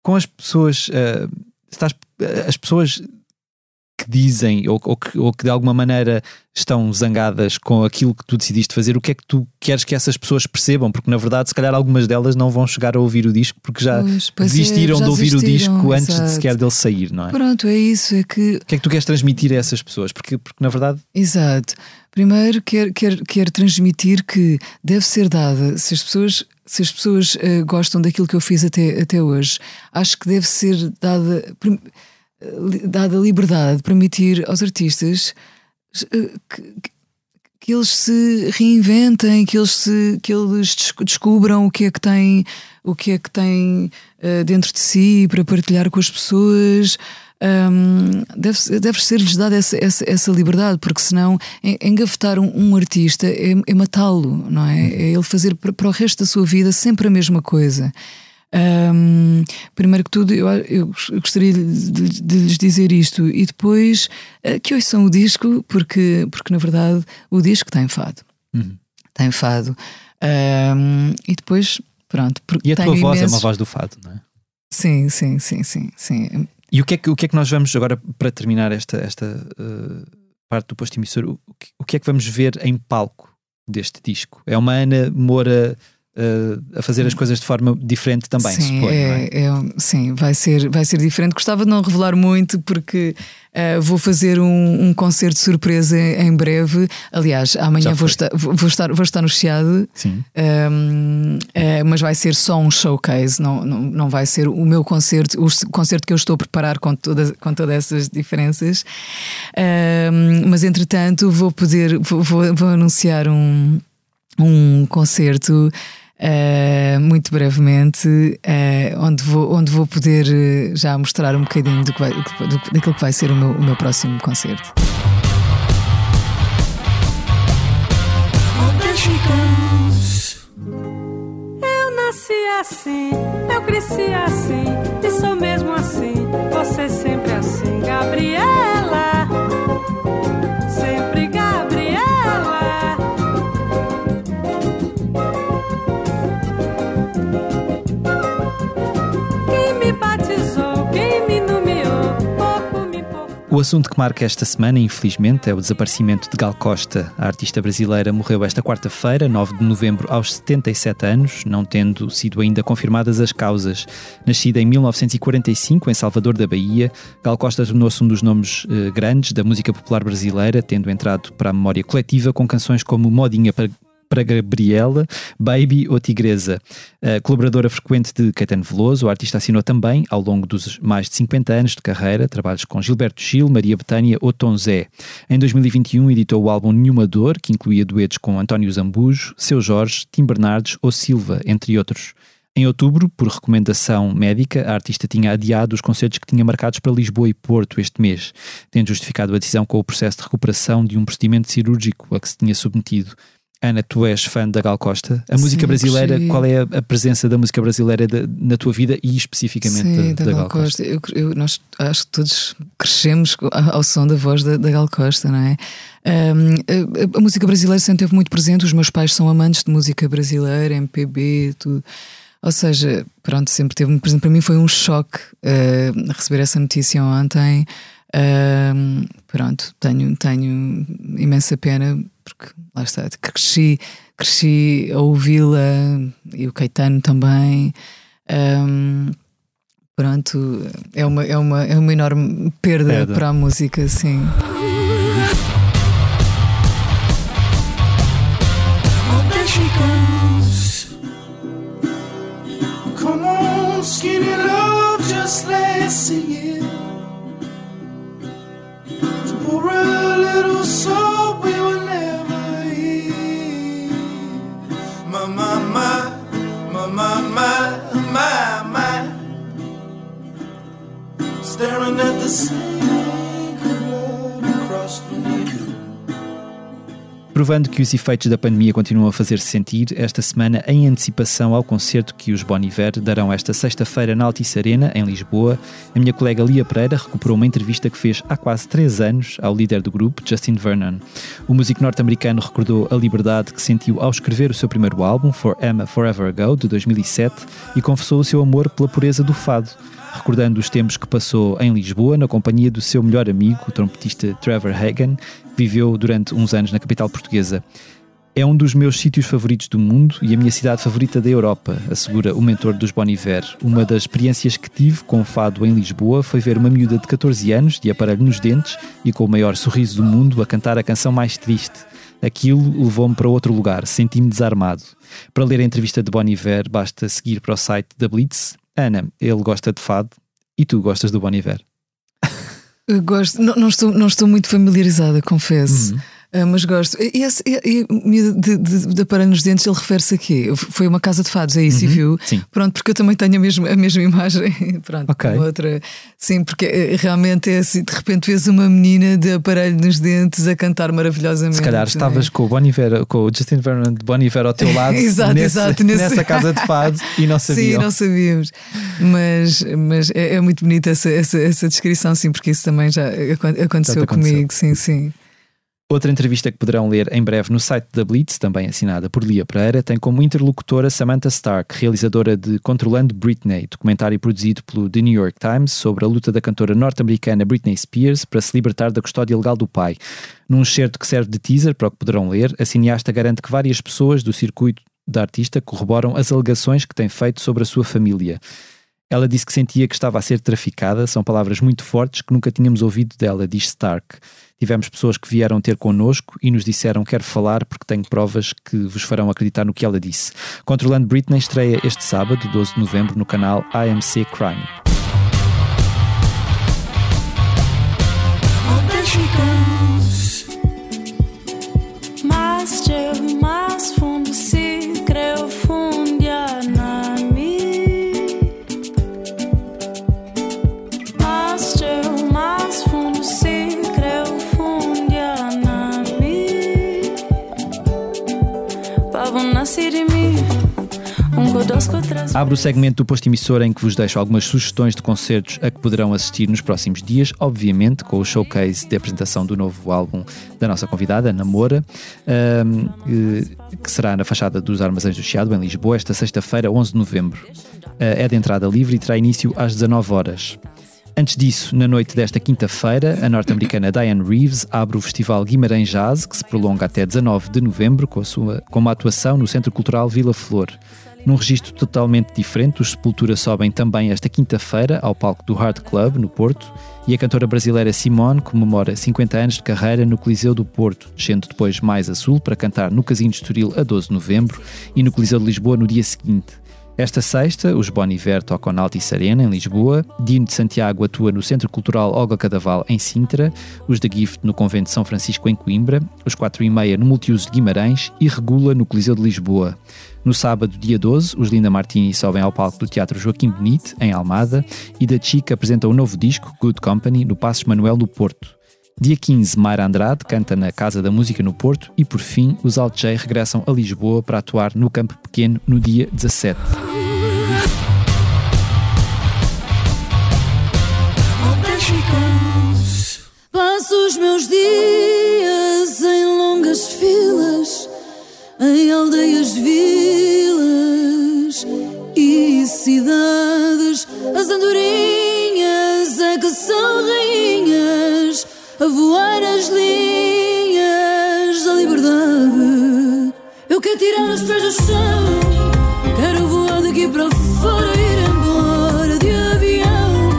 com as pessoas, ah, estás, as pessoas que dizem ou, ou que, ou que de alguma maneira estão zangadas com aquilo que tu decidiste fazer, o que é que tu queres que essas pessoas percebam? Porque na verdade, se calhar algumas delas não vão chegar a ouvir o disco porque já Pois, pois é, desistiram já de ouvir o desistiram, disco antes de exato. sequer dele sair, não é? Pronto, é isso, é que O que é que tu queres transmitir a essas pessoas? Porque, porque na verdade, Exato. Primeiro quero, quero, quero transmitir que deve ser dada, se as pessoas, se as pessoas eh, gostam daquilo que eu fiz até, até hoje, acho que deve ser dada, dada liberdade de permitir aos artistas eh, que, que- eles se reinventem, que eles, se, que eles des- descubram o que é que têm, o que é que têm eh, dentro de si para partilhar com as pessoas. Hum, deve, deve ser-lhes dada essa, essa, essa liberdade, porque senão en- engafetar um, um artista é, é matá-lo, não é? É ele fazer para, para o resto da sua vida sempre a mesma coisa. Hum, primeiro que tudo, eu, eu gostaria de, de- de lhes dizer isto e depois eh, que ouçam o disco, porque, porque na verdade o disco tem fado. Uhum. Tem fado. Hum, e depois, pronto. e a tua tenho voz é uma imensos- voz do fado, não é? Sim, sim, sim, sim, sim. E o que é que, o que, é que nós vamos agora para terminar esta, esta uh, parte do posto emissor, o que, o que é que vamos ver em palco deste disco? É uma Ana Moura uh, a fazer as coisas de forma diferente também, sim, suponho, é, é? é, sim, vai ser, vai ser diferente. Gostava de não revelar muito porque uh, vou fazer um, um, concerto de surpresa em breve. Aliás, amanhã vou estar, vou, estar, vou estar no Chiado. Um, uh, eh, mas vai ser só um showcase, não, não, não vai ser o meu concerto, o concerto que eu estou a preparar com, todas, com todas essas diferenças. Um, mas entretanto, vou poder, vou, vou, vou anunciar um, um concerto Uh, muito brevemente, uh, onde, vou, onde vou poder uh, já mostrar um bocadinho do que vai, do, daquilo que vai ser o meu, o meu próximo concerto. Eu nasci assim, eu cresci assim, e sou mesmo assim, você sempre assim, Gabriela. O assunto que marca esta semana, infelizmente, é o desaparecimento de Gal Costa. A artista brasileira morreu esta quarta-feira, 9 de novembro, aos 77 anos, não tendo sido ainda confirmadas as causas. Nascida em 1945, em Salvador da Bahia, Gal Costa tornou-se um dos nomes eh, grandes da música popular brasileira, tendo entrado para a memória coletiva com canções como Modinha para para Gabriela, Baby ou Tigresa. colaboradora frequente de Caetano Veloso, o artista assinou também, ao longo dos mais de 50 anos de carreira, trabalhos com Gilberto Gil, Maria Betânia ou Tom Zé. Em 2021 editou o álbum Nenhuma Dor, que incluía duetos com António Zambujo, Seu Jorge, Tim Bernardes ou Silva, entre outros. Em outubro, por recomendação médica, a artista tinha adiado os concertos que tinha marcados para Lisboa e Porto este mês, tendo justificado a decisão com o processo de recuperação de um procedimento cirúrgico a que se tinha submetido. Ana, tu és fã da Gal Costa. A música brasileira, qual é a, presença da música brasileira de, na tua vida e especificamente Sim, da, da, Gal, Gal Costa? Costa. Eu, eu, nós acho que todos crescemos ao som da voz da, da Gal Costa, não é? Um, a, a, música brasileira sempre esteve muito presente. Os meus pais são amantes de música brasileira, MPB, tudo. Ou seja, pronto, sempre teve muito presente. Para mim foi um choque uh, receber essa notícia ontem. Pronto, tenho, tenho imensa pena porque lá está, cresci, cresci a ouvi-la e o Caetano também. Um, pronto, é uma, é, uma, é uma enorme perda para a música, sim. Staring at the sink Provando que os efeitos da pandemia continuam a fazer-se sentir, esta semana, em antecipação ao concerto que os Bon Iver darão esta sexta-feira na Altice Arena, em Lisboa, a minha colega Lia Pereira recuperou uma entrevista que fez há quase três anos ao líder do grupo, Justin Vernon. O músico norte-americano recordou a liberdade que sentiu ao escrever o seu primeiro álbum, For Emma Forever Ago, de 2007, e confessou o seu amor pela pureza do fado recordando os tempos que passou em Lisboa na companhia do seu melhor amigo, o trompetista Trevor Hagen, que viveu durante uns anos na capital portuguesa. É um dos meus sítios favoritos do mundo e a minha cidade favorita da Europa, assegura o mentor dos Bon Iver. Uma das experiências que tive com o fado em Lisboa foi ver uma miúda de 14 anos, de aparelho nos dentes e com o maior sorriso do mundo, a cantar a canção mais triste. Aquilo levou-me para outro lugar, senti-me desarmado. Para ler a entrevista de Bon Iver, basta seguir para o site da Blitz Ana, ele gosta de fado e tu gostas do Bon Iver. Gosto, não, não, estou, não estou muito familiarizada, confesso. Uhum. Uh, mas gosto. E, esse, e, e de, de, de aparelho nos dentes, ele refere-se a quê? Foi uma casa de fados, é isso? Uhum, viu? Sim. Pronto, porque eu também tenho a mesma, a mesma imagem. Pronto, okay. outra. Sim, porque eh, realmente é assim, de repente vês uma menina de aparelho nos dentes a cantar maravilhosamente. Se calhar estavas é? com o Boniver, com o Justin Vernon de Boniver ao teu lado exato, nesse, exato, nesse... nessa casa de fado e não sabiam. Sim, não sabíamos. Mas, mas é, é muito bonita essa, essa, essa descrição, sim, porque isso também já aconteceu, já aconteceu. comigo, sim, sim. Outra entrevista que poderão ler em breve no site da Blitz, também assinada por Lia Pereira, tem como interlocutora Samantha Stark, realizadora de Controlando Britney, documentário produzido pelo The New York Times sobre a luta da cantora norte-americana Britney Spears para se libertar da custódia legal do pai. Num excerto que serve de teaser para o que poderão ler, a cineasta garante que várias pessoas do circuito da artista corroboram as alegações que tem feito sobre a sua família. Ela disse que sentia que estava a ser traficada, são palavras muito fortes que nunca tínhamos ouvido dela, diz Stark. Tivemos pessoas que vieram ter connosco e nos disseram quero falar porque tenho provas que vos farão acreditar no que ela disse. Controlando Britney estreia este sábado, 12 de novembro, no canal AMC Crime. Abro o segmento do posto emissor em que vos deixo algumas sugestões de concertos a que poderão assistir nos próximos dias, obviamente com o showcase de apresentação do novo álbum da nossa convidada, Namora, que será na fachada dos Armazéns do Chiado, em Lisboa, esta sexta-feira, 11 de novembro. É de entrada livre e terá início às 19 horas. Antes disso, na noite desta quinta-feira, a norte-americana Diane Reeves abre o Festival Guimarães Jazz, que se prolonga até 19 de novembro, com, sua, com uma atuação no Centro Cultural Vila Flor. Num registro totalmente diferente, os Sepultura sobem também esta quinta-feira ao palco do Hard Club, no Porto, e a cantora brasileira Simone comemora 50 anos de carreira no Coliseu do Porto, descendo depois mais a sul para cantar no Casino de Estoril a 12 de novembro e no Coliseu de Lisboa no dia seguinte. Esta sexta, os Bon Iver tocam na Altice Arena, em Lisboa, Dino de Santiago atua no Centro Cultural Olga Cadaval, em Sintra, os da Gift no Convento de São Francisco, em Coimbra, os 4 e meia no Multiuso de Guimarães e Regula no Coliseu de Lisboa. No sábado, dia 12, os Linda Martini sobem ao palco do Teatro Joaquim Benite, em Almada, e da Chica apresenta o um novo disco, Good Company, no Passos Manuel, no Porto. Dia 15, Mayra Andrade canta na Casa da Música no Porto e, por fim, os Alt J regressam a Lisboa para atuar no Campo Pequeno no dia 17. Passo os meus dias em longas filas, em aldeias, vilas a voar as linhas da liberdade. Eu quero tirar os pés do chão, quero voar daqui para fora, ir embora de avião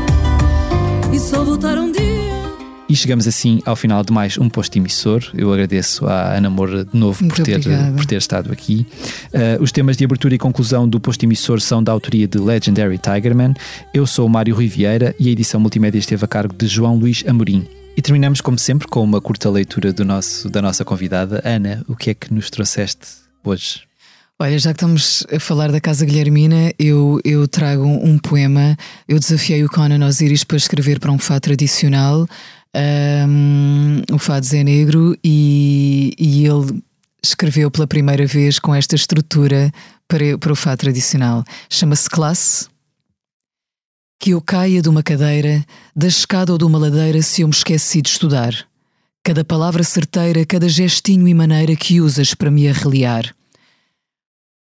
e só voltar um dia. E chegamos assim ao final de mais um posto emissor. Eu agradeço à Ana Moura de novo por ter, por ter estado aqui. Uh, os temas de abertura e conclusão do posto emissor são da autoria de Legendary Tigerman. Eu sou o Mário Riviera e a edição multimédia esteve a cargo de João Luís Amorim. E terminamos, como sempre, com uma curta leitura do nosso, da nossa convidada. Ana, o que é que nos trouxeste hoje? Olha, já que estamos a falar da Casa Guilhermina, eu, eu trago um poema. Eu desafiei o Conan Osiris para escrever para um fado tradicional um, o Fado Zé Negro e, e ele escreveu pela primeira vez com esta estrutura para, para o fado tradicional. Chama-se Classe. Que eu caia de uma cadeira, da escada ou de uma ladeira se eu me esqueci de estudar. Cada palavra certeira, cada gestinho e maneira que usas para me arreliar.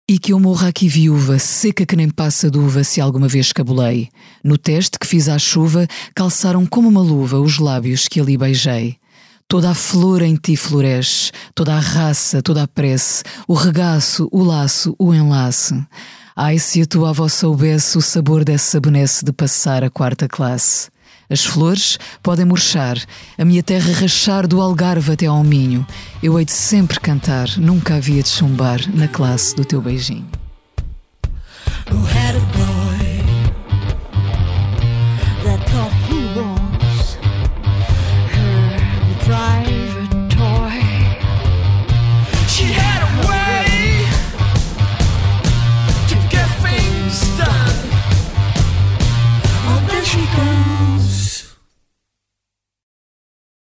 E que eu morra aqui viúva, seca que nem passa d'uva se alguma vez cabulei. No teste que fiz à chuva, calçaram como uma luva os lábios que ali beijei. Toda a flor em ti floresce, toda a raça, toda a prece, o regaço, o laço, o enlace. Ai, se a tua avó soubesse o sabor dessa sabonesse de passar a quarta classe. As flores podem murchar, a minha terra rachar do algarve até ao minho. Eu hei de sempre cantar, nunca havia de chumbar na classe do teu beijinho.